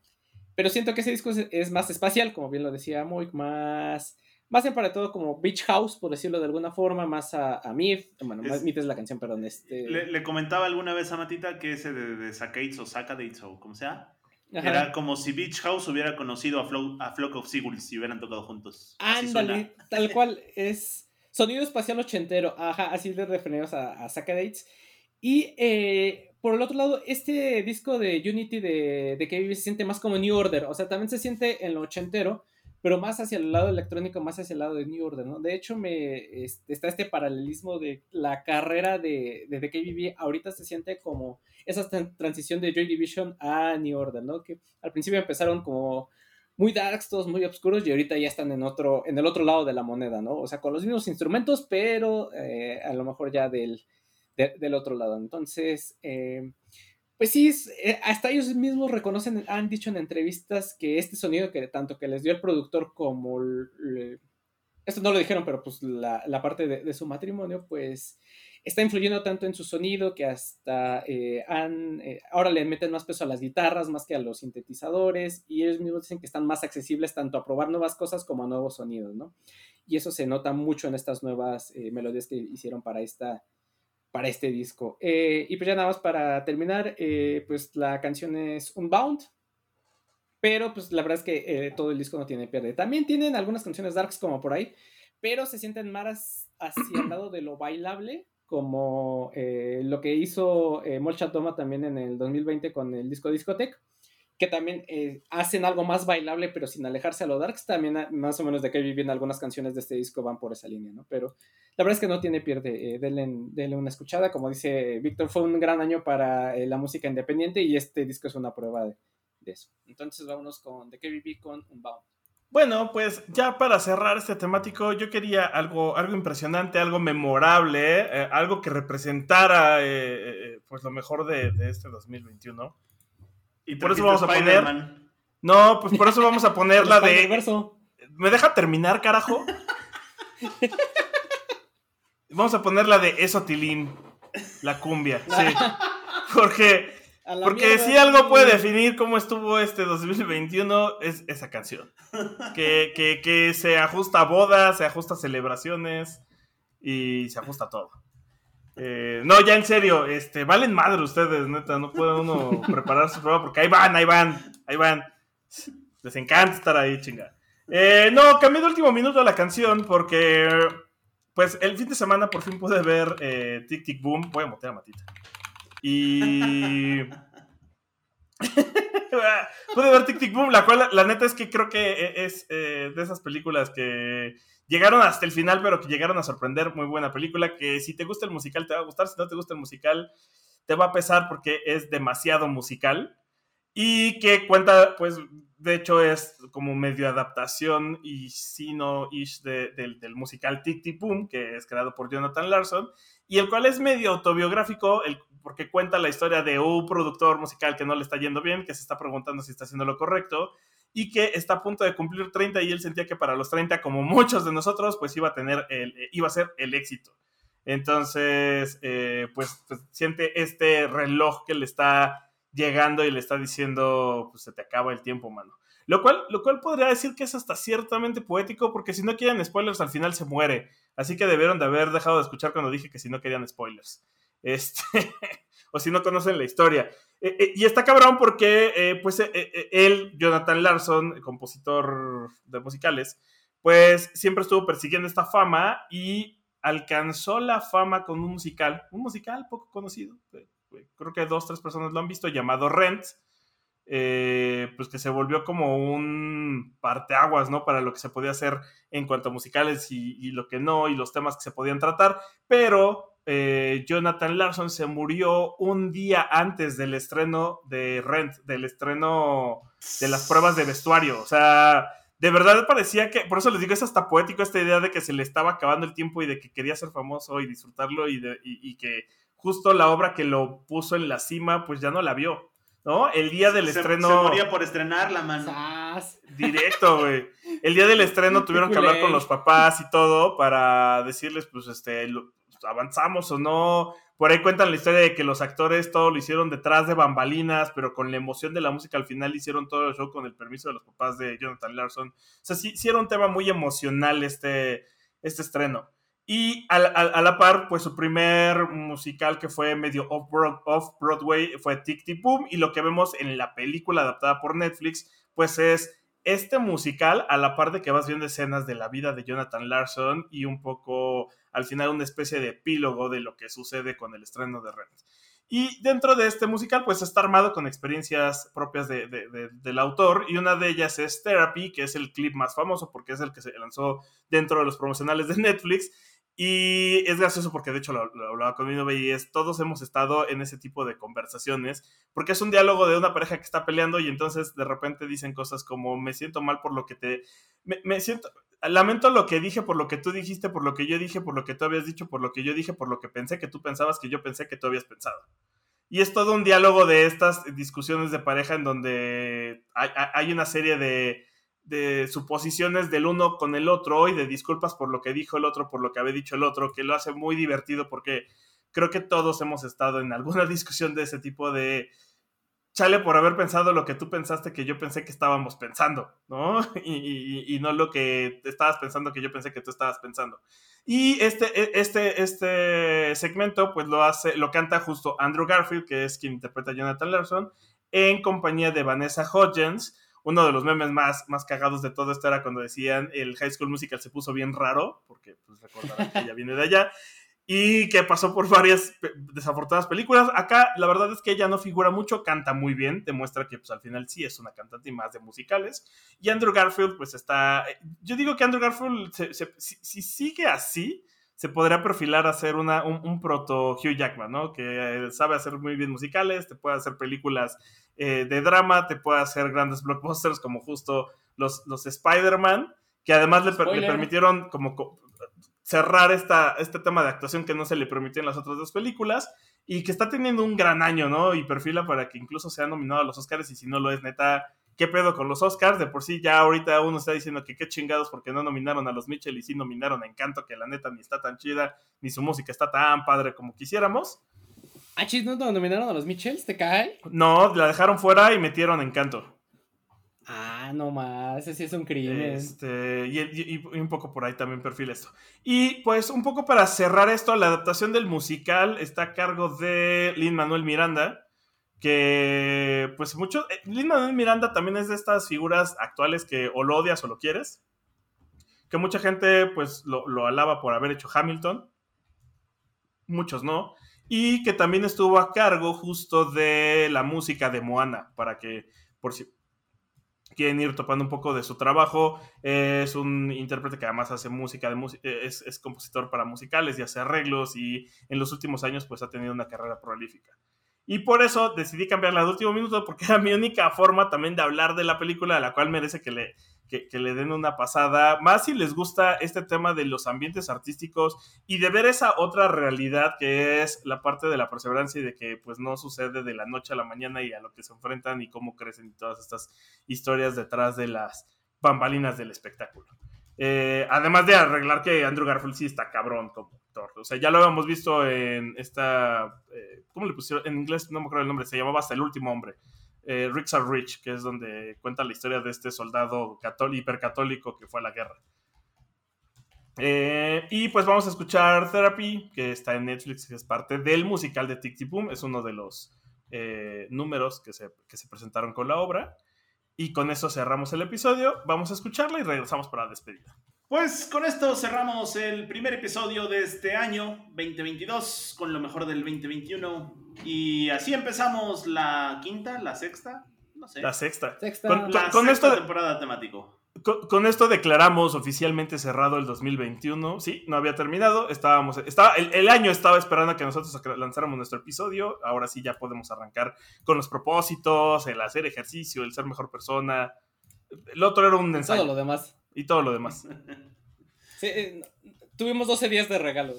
pero siento que ese disco es, es más espacial, como bien lo decía Moik, más más bien para todo como Beach House, por decirlo de alguna forma, más a, a Myth. Bueno, es, Myth es la canción, perdón. Este... Le, le, comentaba alguna vez a Matita que ese de, de Sakates o Sakadates o como sea, Ajá. era como si Beach House hubiera conocido a, Flo, a Flock of Seagulls y hubieran tocado juntos. Ándale, tal cual, es sonido espacial ochentero, ajá, así le referimos a, a Sakadates. Y eh, por el otro lado, este disco de Unity de, de KB se siente más como New Order, o sea, también se siente en lo ochentero, pero más hacia el lado electrónico, más hacia el lado de New Order, ¿no? De hecho, me, este, está este paralelismo de la carrera de, de KBB, ahorita se siente como esa transición de Joy Division a New Order, ¿no? Que al principio empezaron como muy darks, todos muy oscuros, y ahorita ya están en, otro, en el otro lado de la moneda, ¿no? O sea, con los mismos instrumentos, pero eh, a lo mejor ya del, de, del otro lado. Entonces, eh, pues sí, eh, hasta ellos mismos reconocen, han dicho en entrevistas que este sonido que tanto que les dio el productor como esto no lo dijeron, pero pues la, la parte de, su matrimonio, pues está influyendo tanto en su sonido que hasta eh, han, eh, ahora le meten más peso a las guitarras más que a los sintetizadores y ellos mismos dicen que están más accesibles tanto a probar nuevas cosas como a nuevos sonidos, ¿no? Y eso se nota mucho en estas nuevas melodías que hicieron para esta, para este disco. Eh, y pues ya nada más para terminar, eh, pues la canción es Unbound, pero pues la verdad es que eh, todo el disco no tiene pierde. También tienen algunas canciones darks como por ahí, pero se sienten más hacia el lado de lo bailable, como lo que hizo Molchat Doma también en el 2020 con el disco Discotech que también eh, hacen algo más bailable, pero sin alejarse a lo darks, también más o menos de que viviendo algunas canciones de este disco van por esa línea, ¿no? Pero la verdad es que no tiene pierde, eh, denle, una escuchada, como dice Víctor, fue un gran año para eh, la música independiente y este disco es una prueba de, eso. Entonces vámonos con The KBB con Unbound. Bueno, pues ya para cerrar este temático, yo quería algo, algo impresionante, algo memorable, eh, algo que representara pues lo mejor de, de este 2021. Y por eso vamos a poner. No, pues por eso vamos a poner la de. ¿Me deja terminar, carajo? vamos a poner la de Esotilín, la cumbia. Sí. Porque Porque si algo puede definir cómo estuvo este 2021 es esa canción. que, que, se ajusta a bodas, se ajusta a celebraciones y se ajusta a todo. Eh, no, ya en serio, este, valen madre ustedes, neta, no puede uno preparar su prueba porque ahí van, ahí van, ahí van. Les encanta estar ahí, chinga. Eh, no, cambié de último minuto la canción porque, pues, el fin de semana por fin pude ver eh, Tic Tic Boom. Voy a motear a Matita. Y. pude ver Tic Tic Boom, la cual, la neta es que creo que es eh, de esas películas que llegaron hasta el final, pero que llegaron a sorprender. Muy buena película. Que si te gusta el musical, te va a gustar. Si no te gusta el musical, te va a pesar porque es demasiado musical. Y que cuenta, pues, de hecho es como medio adaptación y sino-ish del musical Tic Tic Boom, que es creado por Jonathan Larson, y el cual es medio autobiográfico, el, porque cuenta la historia de un productor musical que no le está yendo bien, que se está preguntando si está haciendo lo correcto, y que está a punto de cumplir 30 y él sentía que para los 30, como muchos de nosotros, pues iba a tener el, iba a ser el éxito. Entonces, eh, pues, pues siente este reloj que le está llegando y le está diciendo, pues se te acaba el tiempo, mano. Lo cual, lo cual podría decir que es hasta ciertamente poético, porque si no quieren spoilers, al final se muere. Así que debieron de haber dejado de escuchar cuando dije que si no querían spoilers. Este, o si no conocen la historia. Eh, eh, y está cabrón porque, eh, pues, él, Jonathan Larson, compositor de musicales, pues siempre estuvo persiguiendo esta fama y alcanzó la fama con un musical, un musical poco conocido, creo que dos, tres personas lo han visto, llamado Rent, eh, pues que se volvió como un parteaguas, ¿no? Para lo que se podía hacer en cuanto a musicales y, lo que no, y los temas que se podían tratar, pero eh, Jonathan Larson se murió un día antes del estreno de Rent, del estreno de las pruebas de vestuario, o sea... De verdad parecía que, por eso les digo, es hasta poético esta idea de que se le estaba acabando el tiempo y de que quería ser famoso y disfrutarlo y, de, y que justo la obra que lo puso en la cima, pues ya no la vio. ¿No? El día del estreno. Se moría por estrenar la mano. Directo, güey. El día del estreno tuvieron que hablar con los papás y todo para decirles, pues, este, avanzamos o no. Por ahí cuentan la historia de que los actores todo lo hicieron detrás de bambalinas, pero con la emoción de la música al final hicieron todo el show con el permiso de los papás de Jonathan Larson. O sea, sí, sí era un tema muy emocional este, este estreno. Y a, la par, pues su primer musical que fue medio off-Broadway fue Tic Tic Boom. Y lo que vemos en la película adaptada por Netflix, pues es este musical a la par de que vas viendo escenas de la vida de Jonathan Larson y un poco al final una especie de epílogo de lo que sucede con el estreno de Rent. Y dentro de este musical, pues está armado con experiencias propias del autor, y una de ellas es Therapy, que es el clip más famoso porque es el que se lanzó dentro de los promocionales de Netflix, y es gracioso porque de hecho lo, hablaba con mi novia y es, todos hemos estado en ese tipo de conversaciones, porque es un diálogo de una pareja que está peleando y entonces de repente dicen cosas como me siento mal por lo que te... Me, siento... Lamento lo que dije por lo que tú dijiste, por lo que yo dije, por lo que tú habías dicho, por lo que yo dije, por lo que pensé que tú pensabas que yo pensé que tú habías pensado. Y es todo un diálogo de estas discusiones de pareja en donde hay una serie de de suposiciones del uno con el otro y de disculpas por lo que dijo el otro, por lo que había dicho el otro, que lo hace muy divertido porque creo que todos hemos estado en alguna discusión de ese tipo de chale por haber pensado lo que tú pensaste que yo pensé que estábamos pensando, ¿no? Y, no lo que estabas pensando que yo pensé que tú estabas pensando. Y este, e, este, este segmento, pues lo hace, lo canta justo Andrew Garfield, que es quien interpreta a Jonathan Larson, en compañía de Vanessa Hodgins, uno de los memes más, más cagados de todo esto era cuando decían el High School Musical se puso bien raro, porque pues recordarán que ella viene de allá, y que pasó por varias desafortunadas películas. Acá la verdad es que ella no figura mucho, canta muy bien, demuestra que pues al final sí es una cantante y más de musicales. Y Andrew Garfield pues está, yo digo que Andrew Garfield si, sigue así, se podría perfilar a ser una, un, proto Hugh Jackman, ¿no? Que sabe hacer muy bien musicales, te puede hacer películas eh, de drama, te puede hacer grandes blockbusters como justo los, los Spider-Man, que además le, permitieron como cerrar esta, este tema de actuación que no se le permitió en las otras dos películas y que está teniendo un gran año, ¿no? Y perfila para que incluso sea nominado a los Oscars y si no lo es, neta, ¿qué pedo con los Oscars? De por sí ya ahorita uno está diciendo que qué chingados porque no nominaron a los Mitchell y sí nominaron a Encanto, que la neta ni está tan chida, ni su música está tan padre como quisiéramos. Ah, chis, ¿no nominaron a los Mitchells? ¿Te cae? No, la dejaron fuera y metieron Encanto. Ah, no más, ese sí es un crimen. Este, y, y- y un poco por ahí también perfil esto. Y pues un poco para cerrar esto, la adaptación del musical está a cargo de Lin Manuel Miranda, que pues mucho... Lin Manuel Miranda también es de estas figuras actuales que o lo odias o lo quieres, que mucha gente pues lo, lo alaba por haber hecho Hamilton, muchos no, y que también estuvo a cargo justo de la música de Moana, para que por si quieren ir topando un poco de su trabajo. Es un intérprete que además hace música, de es, es, compositor para musicales y hace arreglos y en los últimos años pues ha tenido una carrera prolífica. Y por eso decidí cambiarla de último minuto porque era mi única forma también de hablar de la película, a la cual merece que le, que, le den una pasada. Más si les gusta este tema de los ambientes artísticos y de ver esa otra realidad que es la parte de la perseverancia y de que pues no sucede de la noche a la mañana y a lo que se enfrentan y cómo crecen y todas estas historias detrás de las bambalinas del espectáculo. Eh, además de arreglar que Andrew Garfield sí está cabrón como actor. O sea, ya lo habíamos visto en esta... Eh, ¿Cómo le pusieron? En inglés no me acuerdo el nombre, se llamaba Hasta el último hombre. Eh, Ricks are Rich, que es donde cuenta la historia de este soldado hipercatólico que fue a la guerra. Eh, y pues vamos a escuchar Therapy, que está en Netflix, que es parte del musical de Tic Boom. Es uno de los eh, números que se, que se presentaron con la obra. Y con eso cerramos el episodio. Vamos a escucharla y regresamos para la despedida. Pues con esto cerramos el primer episodio de este año 2022 con lo mejor del 2021 y así empezamos la quinta, la sexta, no sé. La sexta. Sexta. Con, La con sexta esto, temporada temático. con, con esto declaramos oficialmente cerrado el 2021. Sí, no había terminado. Estábamos, estaba, el, el año estaba esperando a que nosotros lanzáramos nuestro episodio. Ahora sí ya podemos arrancar con los propósitos, el hacer ejercicio, el ser mejor persona. El otro era un ensayo. Todo lo demás. Y todo lo demás. Sí, eh, tuvimos 12 días de regalo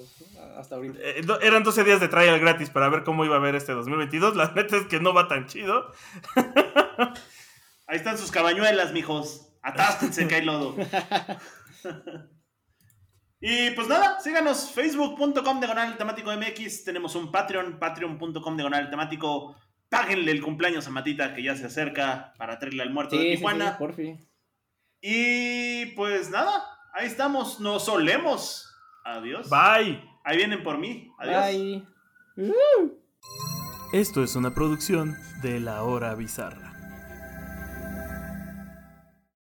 hasta ahorita. Eh, do- eran 12 días de trial gratis para ver cómo iba a ver este 2022. La neta es que no va tan chido. Ahí están sus cabañuelas, mijos. Atásquense que hay lodo. Y pues nada, síganos facebook.com diagonal temático MX. Tenemos un Patreon, patreon.com diagonal temático. Páguenle el cumpleaños a Matita que ya se acerca para traerle al muerto de sí, Tijuana. sí, por fin. Y pues nada, ahí estamos, nos solemos. Adiós. Bye. Ahí vienen por mí. Adiós. Bye. Esto es una producción de La Hora Bizarra.